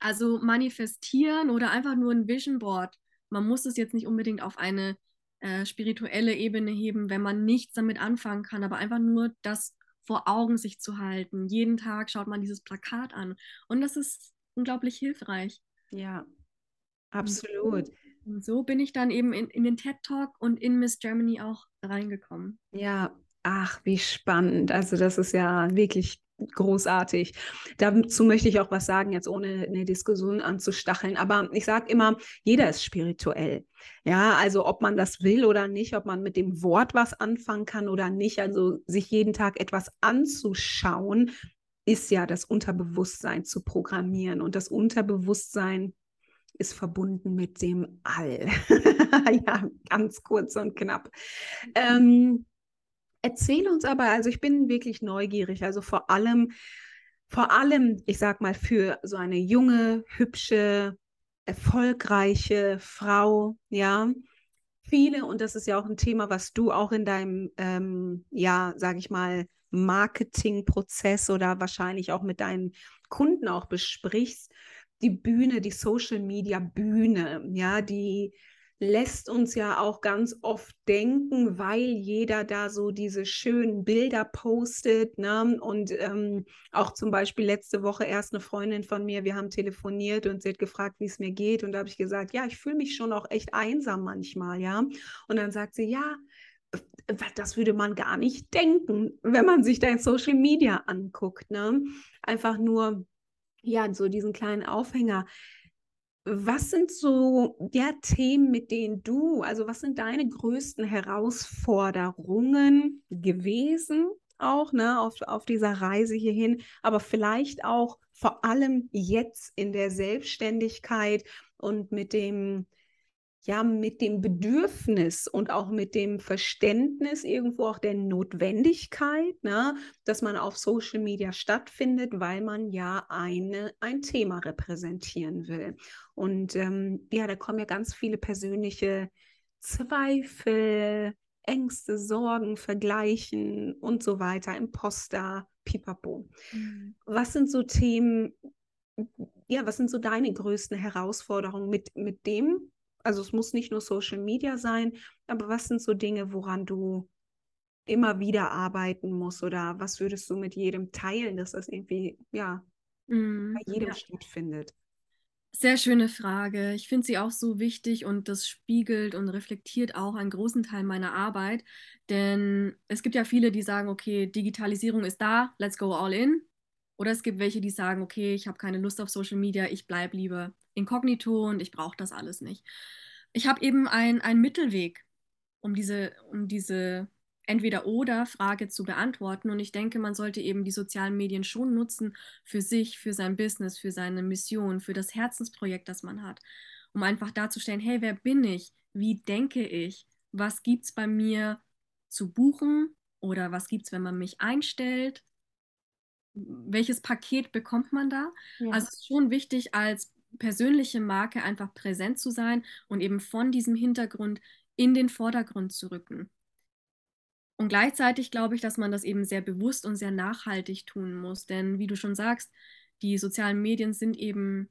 also manifestieren oder einfach nur ein Vision Board. Man muss es jetzt nicht unbedingt auf eine äh, spirituelle Ebene heben, wenn man nichts damit anfangen kann, aber einfach nur das vor Augen sich zu halten. Jeden Tag schaut man dieses Plakat an. Und das ist unglaublich hilfreich. Ja, absolut. Und so bin ich dann eben in, in den TED Talk und in Miss Germany auch reingekommen. Ja, ach, wie spannend. Also das ist ja wirklich großartig. Dazu möchte ich auch was sagen, jetzt ohne eine Diskussion anzustacheln. Aber ich sage immer, jeder ist spirituell. Ja, also ob man das will oder nicht, ob man mit dem Wort was anfangen kann oder nicht, also sich jeden Tag etwas anzuschauen, ist ja das Unterbewusstsein zu programmieren. Und das Unterbewusstsein ist verbunden mit dem All. ja, ganz kurz und knapp. Ähm, Erzähl uns aber, also ich bin wirklich neugierig, also vor allem, vor allem, ich sag mal, für so eine junge, hübsche, erfolgreiche Frau, ja. Viele, und das ist ja auch ein Thema, was du auch in deinem, ähm, ja, sag ich mal, Marketingprozess oder wahrscheinlich auch mit deinen Kunden auch besprichst, die Bühne, die Social Media Bühne, ja, die lässt uns ja auch ganz oft denken, weil jeder da so diese schönen Bilder postet. Ne? Und ähm, auch zum Beispiel letzte Woche erst eine Freundin von mir, wir haben telefoniert und sie hat gefragt, wie es mir geht. Und da habe ich gesagt, ja, ich fühle mich schon auch echt einsam manchmal, ja. Und dann sagt sie, ja, das würde man gar nicht denken, wenn man sich dein Social Media anguckt. Ne? Einfach nur, ja, so diesen kleinen Aufhänger was sind so ja, Themen, mit denen du, also was sind deine größten Herausforderungen gewesen, auch ne, auf, auf dieser Reise hierhin, aber vielleicht auch vor allem jetzt in der Selbstständigkeit und mit dem ja, mit dem Bedürfnis und auch mit dem Verständnis irgendwo auch der Notwendigkeit, ne, dass man auf Social Media stattfindet, weil man ja eine, ein Thema repräsentieren will. Und ähm, ja, da kommen ja ganz viele persönliche Zweifel, Ängste, Sorgen, Vergleichen und so weiter, Imposter, pipapo. Mhm. Was sind so Themen, ja, was sind so deine größten Herausforderungen mit, mit dem? Also es muss nicht nur Social Media sein, aber was sind so Dinge, woran du immer wieder arbeiten musst oder was würdest du mit jedem teilen, dass das irgendwie, ja, mm, bei jedem ja. stattfindet? Sehr schöne Frage. Ich finde sie auch so wichtig und das spiegelt und reflektiert auch einen großen Teil meiner Arbeit. Denn es gibt ja viele, die sagen, okay, Digitalisierung ist da, let's go all in. Oder es gibt welche, die sagen, okay, ich habe keine Lust auf Social Media, ich bleibe lieber inkognito und ich brauche das alles nicht. Ich habe eben einen Mittelweg, um diese, um diese Entweder-Oder-Frage zu beantworten. Und ich denke, man sollte eben die sozialen Medien schon nutzen für sich, für sein Business, für seine Mission, für das Herzensprojekt, das man hat, um einfach darzustellen, hey, wer bin ich? Wie denke ich? Was gibt es bei mir zu buchen? Oder was gibt es, wenn man mich einstellt? Welches Paket bekommt man da? Ja. Also es ist schon wichtig, als persönliche Marke einfach präsent zu sein und eben von diesem Hintergrund in den Vordergrund zu rücken. Und gleichzeitig glaube ich, dass man das eben sehr bewusst und sehr nachhaltig tun muss. Denn wie du schon sagst, die sozialen Medien sind eben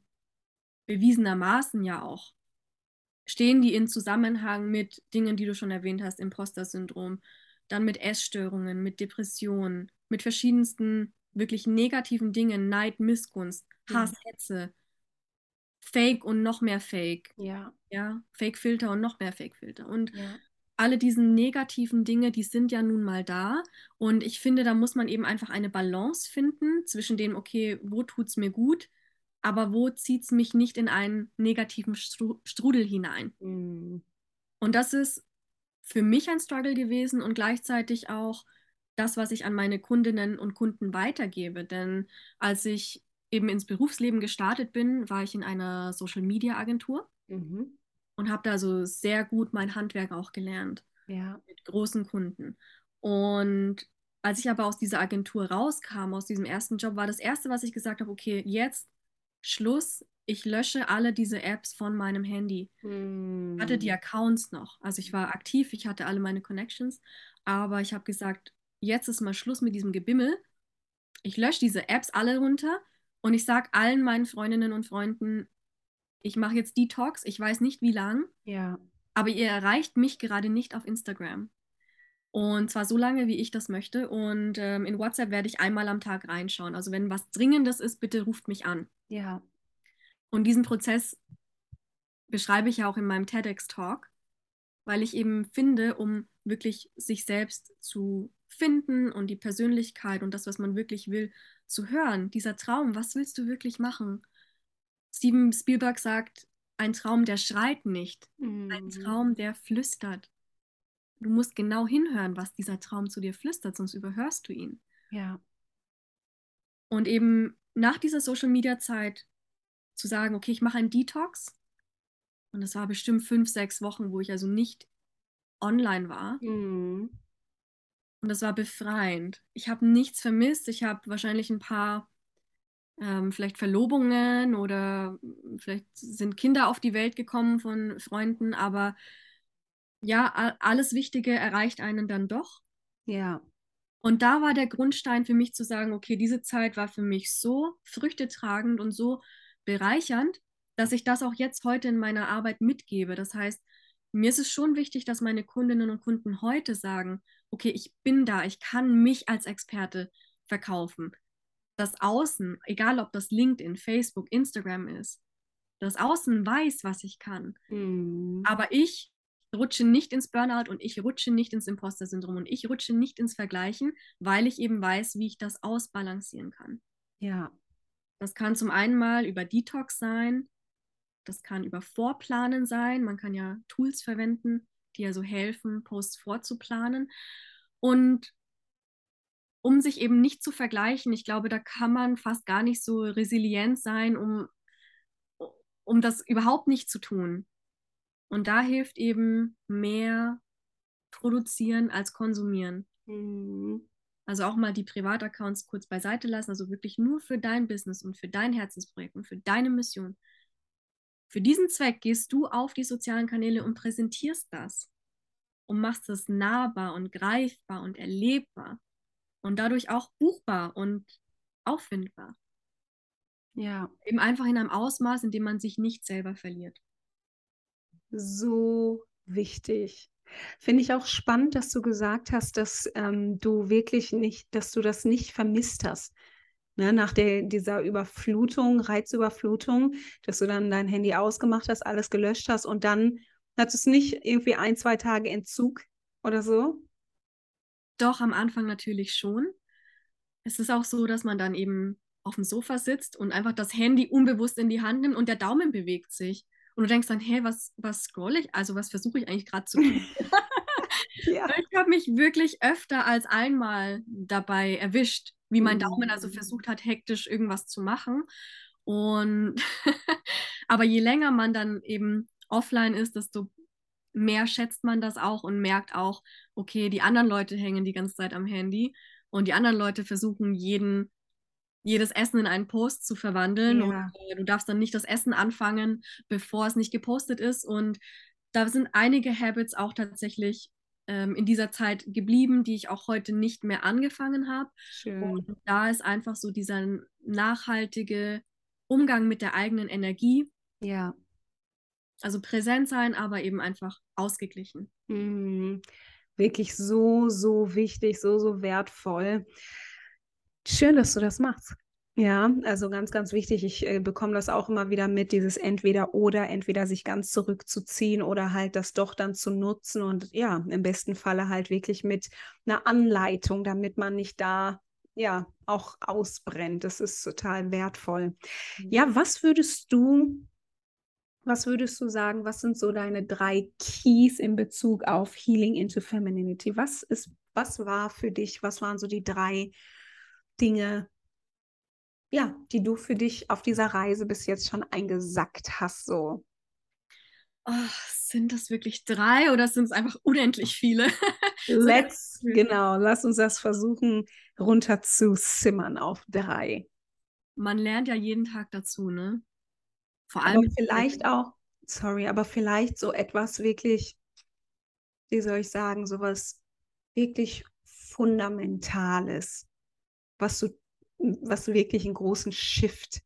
bewiesenermaßen ja auch, stehen die in Zusammenhang mit Dingen, die du schon erwähnt hast, Imposter-Syndrom, dann mit Essstörungen, mit Depressionen, mit verschiedensten wirklich negativen Dingen, Neid, Missgunst, Hass, ja. Hetze, Fake und noch mehr Fake. Ja. Ja, Fake-Filter und noch mehr Fake-Filter. Und ja. alle diese negativen Dinge, die sind ja nun mal da. Und ich finde, da muss man eben einfach eine Balance finden zwischen dem, okay, wo tut es mir gut, aber wo zieht es mich nicht in einen negativen Strudel hinein. Mhm. Und das ist für mich ein Struggle gewesen und gleichzeitig auch das, was ich an meine Kundinnen und Kunden weitergebe. Denn als ich eben ins Berufsleben gestartet bin, war ich in einer Social-Media-Agentur mhm. und habe da so sehr gut mein Handwerk auch gelernt. Ja. Mit großen Kunden. Und als ich aber aus dieser Agentur rauskam, aus diesem ersten Job, war das Erste, was ich gesagt habe, okay, jetzt Schluss, ich lösche alle diese Apps von meinem Handy. Mm. Ich hatte die Accounts noch. Also ich war aktiv, ich hatte alle meine Connections, aber ich habe gesagt, jetzt ist mal Schluss mit diesem Gebimmel. Ich lösche diese Apps alle runter und ich sage allen meinen Freundinnen und Freunden, ich mache jetzt Detox, ich weiß nicht wie lang, ja. aber ihr erreicht mich gerade nicht auf Instagram. Und zwar so lange, wie ich das möchte. Und ähm, in WhatsApp werde ich einmal am Tag reinschauen. Also wenn was Dringendes ist, bitte ruft mich an. Ja. Und diesen Prozess beschreibe ich ja auch in meinem TEDx-Talk, weil ich eben finde, um wirklich sich selbst zu finden und die Persönlichkeit und das, was man wirklich will, zu hören. Dieser Traum, was willst du wirklich machen? Steven Spielberg sagt, ein Traum, der schreit nicht, mhm. ein Traum, der flüstert. Du musst genau hinhören, was dieser Traum zu dir flüstert, sonst überhörst du ihn. Ja. Und eben nach dieser Social-Media-Zeit zu sagen, okay, ich mache einen Detox. Und das war bestimmt fünf, sechs Wochen, wo ich also nicht online war. Mhm. Und das war befreiend. Ich habe nichts vermisst. Ich habe wahrscheinlich ein paar ähm, vielleicht Verlobungen oder vielleicht sind Kinder auf die Welt gekommen von Freunden, aber ja, alles Wichtige erreicht einen dann doch. Ja. Und da war der Grundstein für mich zu sagen, okay, diese Zeit war für mich so früchtetragend und so bereichernd, dass ich das auch jetzt heute in meiner Arbeit mitgebe. Das heißt, mir ist es schon wichtig, dass meine Kundinnen und Kunden heute sagen, okay, ich bin da, ich kann mich als Experte verkaufen. Das Außen, egal ob das LinkedIn, Facebook, Instagram ist, das Außen weiß, was ich kann. Mhm. Aber ich rutsche nicht ins Burnout und ich rutsche nicht ins Imposter-Syndrom und ich rutsche nicht ins Vergleichen, weil ich eben weiß, wie ich das ausbalancieren kann. Ja. Das kann zum einen mal über Detox sein, das kann über Vorplanen sein. Man kann ja Tools verwenden, die ja so helfen, Posts vorzuplanen. Und um sich eben nicht zu vergleichen, ich glaube, da kann man fast gar nicht so resilient sein, um, um das überhaupt nicht zu tun. Und da hilft eben mehr produzieren als konsumieren. Mhm. Also auch mal die Privataccounts kurz beiseite lassen, also wirklich nur für dein Business und für dein Herzensprojekt und für deine Mission. Für diesen Zweck gehst du auf die sozialen Kanäle und präsentierst das und machst es nahbar und greifbar und erlebbar und dadurch auch buchbar und auffindbar. Ja. Eben einfach in einem Ausmaß, in dem man sich nicht selber verliert. So wichtig. Finde ich auch spannend, dass du gesagt hast, dass ähm, du wirklich nicht, dass du das nicht vermisst hast. Ne, nach der, dieser Überflutung, Reizüberflutung, dass du dann dein Handy ausgemacht hast, alles gelöscht hast und dann hattest du nicht irgendwie ein, zwei Tage Entzug oder so? Doch, am Anfang natürlich schon. Es ist auch so, dass man dann eben auf dem Sofa sitzt und einfach das Handy unbewusst in die Hand nimmt und der Daumen bewegt sich. Und du denkst dann, hey, was, was scroll ich? Also was versuche ich eigentlich gerade zu tun? ja. Ich habe mich wirklich öfter als einmal dabei erwischt, wie mein Daumen also versucht hat, hektisch irgendwas zu machen. Und aber je länger man dann eben offline ist, desto mehr schätzt man das auch und merkt auch, okay, die anderen Leute hängen die ganze Zeit am Handy und die anderen Leute versuchen jeden jedes Essen in einen Post zu verwandeln. Ja. Und, äh, du darfst dann nicht das Essen anfangen, bevor es nicht gepostet ist. Und da sind einige Habits auch tatsächlich ähm, in dieser Zeit geblieben, die ich auch heute nicht mehr angefangen habe. Und da ist einfach so dieser nachhaltige Umgang mit der eigenen Energie. Ja. Also präsent sein, aber eben einfach ausgeglichen. Mhm. Wirklich so, so wichtig, so, so wertvoll. Schön, dass du das machst. Ja, also ganz, ganz wichtig. Ich äh, bekomme das auch immer wieder mit, dieses entweder oder, entweder sich ganz zurückzuziehen oder halt das doch dann zu nutzen und ja, im besten Falle halt wirklich mit einer Anleitung, damit man nicht da ja auch ausbrennt. Das ist total wertvoll. Ja, mhm. was würdest du, was würdest du sagen, was sind so deine drei Keys in Bezug auf Healing into Femininity? Was ist, was war für dich, was waren so die drei Dinge, ja, die du für dich auf dieser Reise bis jetzt schon eingesackt hast, so? Oh, sind das wirklich drei oder sind es einfach unendlich viele? Let's, genau, lass uns das versuchen, runter zu simmern auf drei. Man lernt ja jeden Tag dazu, ne? Vor allem. Aber vielleicht auch, sorry, aber vielleicht so etwas wirklich, wie soll ich sagen, sowas wirklich Fundamentales was du, was wirklich einen großen Shift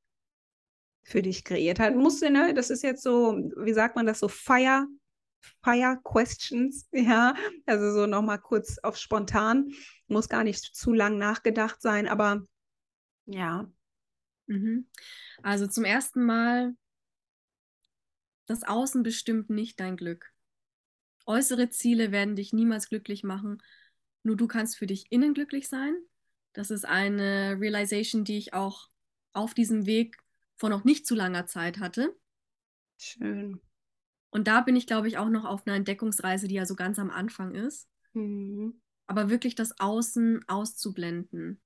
für dich kreiert hat. Musst du, ne, das ist jetzt so, wie sagt man das, so Fire, Fire Questions, ja, also so nochmal kurz auf spontan, muss gar nicht zu lang nachgedacht sein, aber ja. Mhm. Also zum ersten Mal, das Außen bestimmt nicht dein Glück. Äußere Ziele werden dich niemals glücklich machen. Nur du kannst für dich innen glücklich sein das ist eine Realization, die ich auch auf diesem Weg vor noch nicht zu langer Zeit hatte. Schön. Und da bin ich, glaube ich, auch noch auf einer Entdeckungsreise, die ja so ganz am Anfang ist. Mhm. Aber wirklich das Außen auszublenden,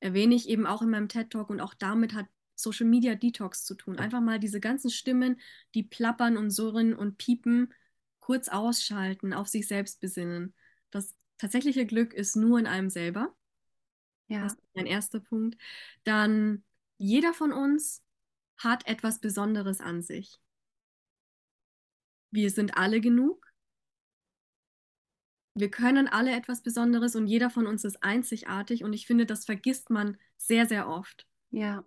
erwähne ich eben auch in meinem TED Talk und auch damit hat Social Media Detox zu tun. Einfach mal diese ganzen Stimmen, die plappern und surren und piepen, kurz ausschalten, auf sich selbst besinnen. Das tatsächliche Glück ist nur in einem selber. Ja. Das ist mein erster Punkt. Dann, jeder von uns hat etwas Besonderes an sich. Wir sind alle genug. Wir können alle etwas Besonderes und jeder von uns ist einzigartig und ich finde, das vergisst man sehr, sehr oft. Ja.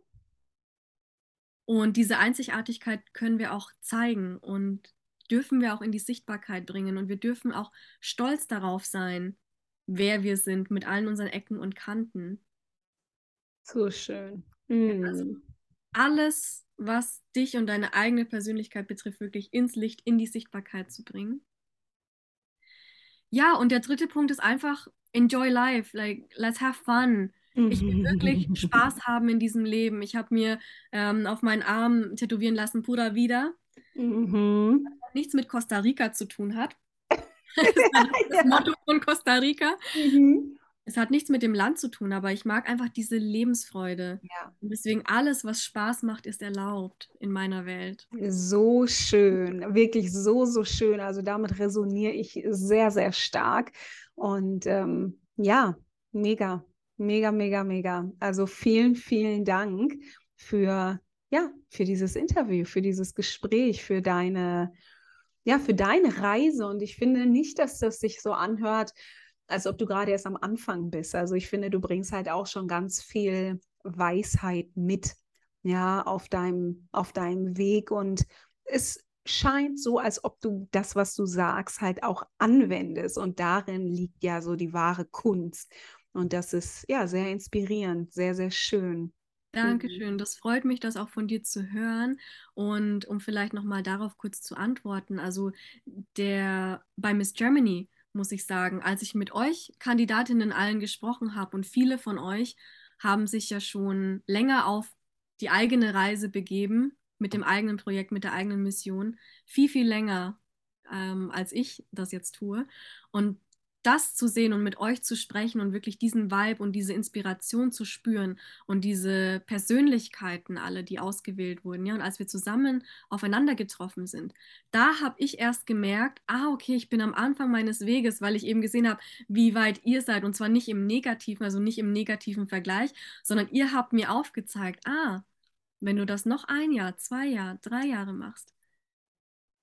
Und diese Einzigartigkeit können wir auch zeigen und dürfen wir auch in die Sichtbarkeit bringen und wir dürfen auch stolz darauf sein, wer wir sind mit allen unseren Ecken und Kanten. So schön. Mhm. Also alles, was dich und deine eigene Persönlichkeit betrifft, wirklich ins Licht, in die Sichtbarkeit zu bringen. Ja, und der dritte Punkt ist einfach enjoy life, like let's have fun. Ich will wirklich Spaß haben in diesem Leben. Ich habe mir ähm, auf meinen Arm tätowieren lassen, pura vida. Mhm. Nichts mit Costa Rica zu tun hat. das ist das. Motto von Costa Rica. Mhm. Es hat nichts mit dem Land zu tun, aber ich mag einfach diese Lebensfreude. Ja. Und deswegen alles, was Spaß macht, ist erlaubt in meiner Welt. So schön, wirklich so, so schön. Also damit resoniere ich sehr, sehr stark. Und ähm, ja, mega, mega, mega, mega. Also vielen, vielen Dank für, ja, für dieses Interview, für dieses Gespräch, für deine, ja, für deine Reise. Und ich finde nicht, dass das sich so anhört, als ob du gerade erst am Anfang bist. Also ich finde, du bringst halt auch schon ganz viel Weisheit mit, ja, auf deinem, auf deinem Weg. Und es scheint so, als ob du das, was du sagst, halt auch anwendest. Und darin liegt ja so die wahre Kunst. Und das ist ja sehr inspirierend, sehr, sehr schön. Dankeschön. Das freut mich, das auch von dir zu hören. Und um vielleicht nochmal darauf kurz zu antworten, also der bei Miss Germany muss ich sagen, als ich mit euch Kandidatinnen allen gesprochen habe und viele von euch haben sich ja schon länger auf die eigene Reise begeben mit dem eigenen Projekt, mit der eigenen Mission, viel, viel länger ähm, als ich das jetzt tue. Und das zu sehen und mit euch zu sprechen und wirklich diesen Vibe und diese Inspiration zu spüren und diese Persönlichkeiten alle, die ausgewählt wurden, ja, und als wir zusammen aufeinander getroffen sind, da habe ich erst gemerkt, ah, okay, ich bin am Anfang meines Weges, weil ich eben gesehen habe, wie weit ihr seid und zwar nicht im negativen, also nicht im negativen Vergleich, sondern ihr habt mir aufgezeigt, ah, wenn du das noch ein Jahr, zwei Jahre, drei Jahre machst,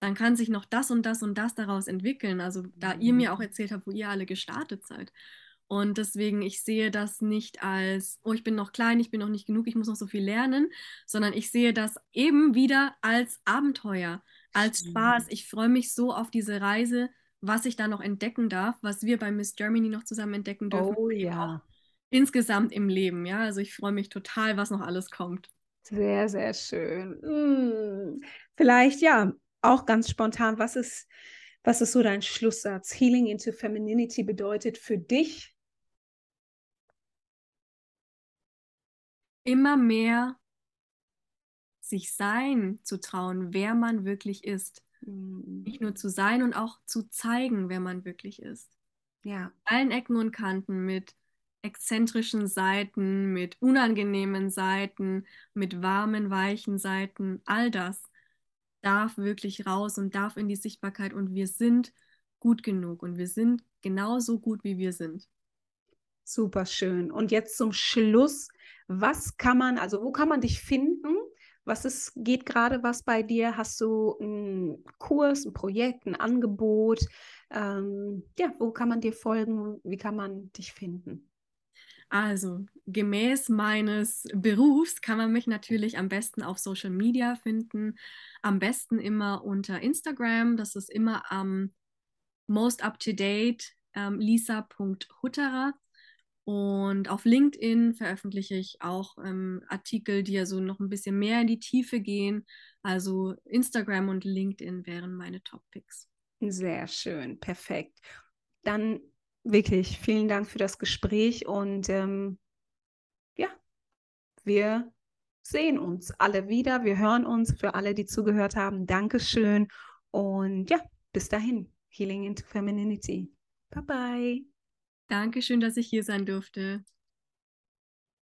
dann kann sich noch das und das und das daraus entwickeln. Also da ihr mir auch mhm. erzählt habt, wo ihr alle gestartet seid. Und deswegen, ich sehe das nicht als, oh, ich bin noch klein, ich bin noch nicht genug, ich muss noch so viel lernen, sondern ich sehe das eben wieder als Abenteuer, als Spaß. Ich freue mich so auf diese Reise, was ich da noch entdecken darf, was wir bei Miss Germany noch zusammen entdecken dürfen. Oh ja. Insgesamt im Leben, ja. Also ich freue mich total, was noch alles kommt. Sehr, sehr schön. Hm. Vielleicht ja, auch ganz spontan, was ist, was ist so dein Schlusssatz? Healing into Femininity bedeutet für dich? Immer mehr sich sein zu trauen, wer man wirklich ist. Mhm. Nicht nur zu sein und auch zu zeigen, wer man wirklich ist. Ja. Allen Ecken und Kanten mit exzentrischen Seiten, mit unangenehmen Seiten, mit warmen, weichen Seiten, all das darf wirklich raus und darf in die Sichtbarkeit und wir sind gut genug und wir sind genauso gut, wie wir sind. Super schön. Und jetzt zum Schluss, was kann man, also wo kann man dich finden? Was ist, geht gerade was bei dir? Hast du einen Kurs, ein Projekt, ein Angebot? Ähm, ja, wo kann man dir folgen? Wie kann man dich finden? Also, gemäß meines Berufs kann man mich natürlich am besten auf Social Media finden. Am besten immer unter Instagram. Das ist immer am most up to date ähm, lisa.hutterer. Und auf LinkedIn veröffentliche ich auch ähm, Artikel, die ja so noch ein bisschen mehr in die Tiefe gehen. Also Instagram und LinkedIn wären meine Top-Picks. Sehr schön, perfekt. Dann wirklich vielen Dank für das Gespräch und ähm, ja, wir sehen uns alle wieder, wir hören uns für alle, die zugehört haben. Dankeschön und ja, bis dahin. Healing into Femininity. Bye bye. Dankeschön, dass ich hier sein durfte.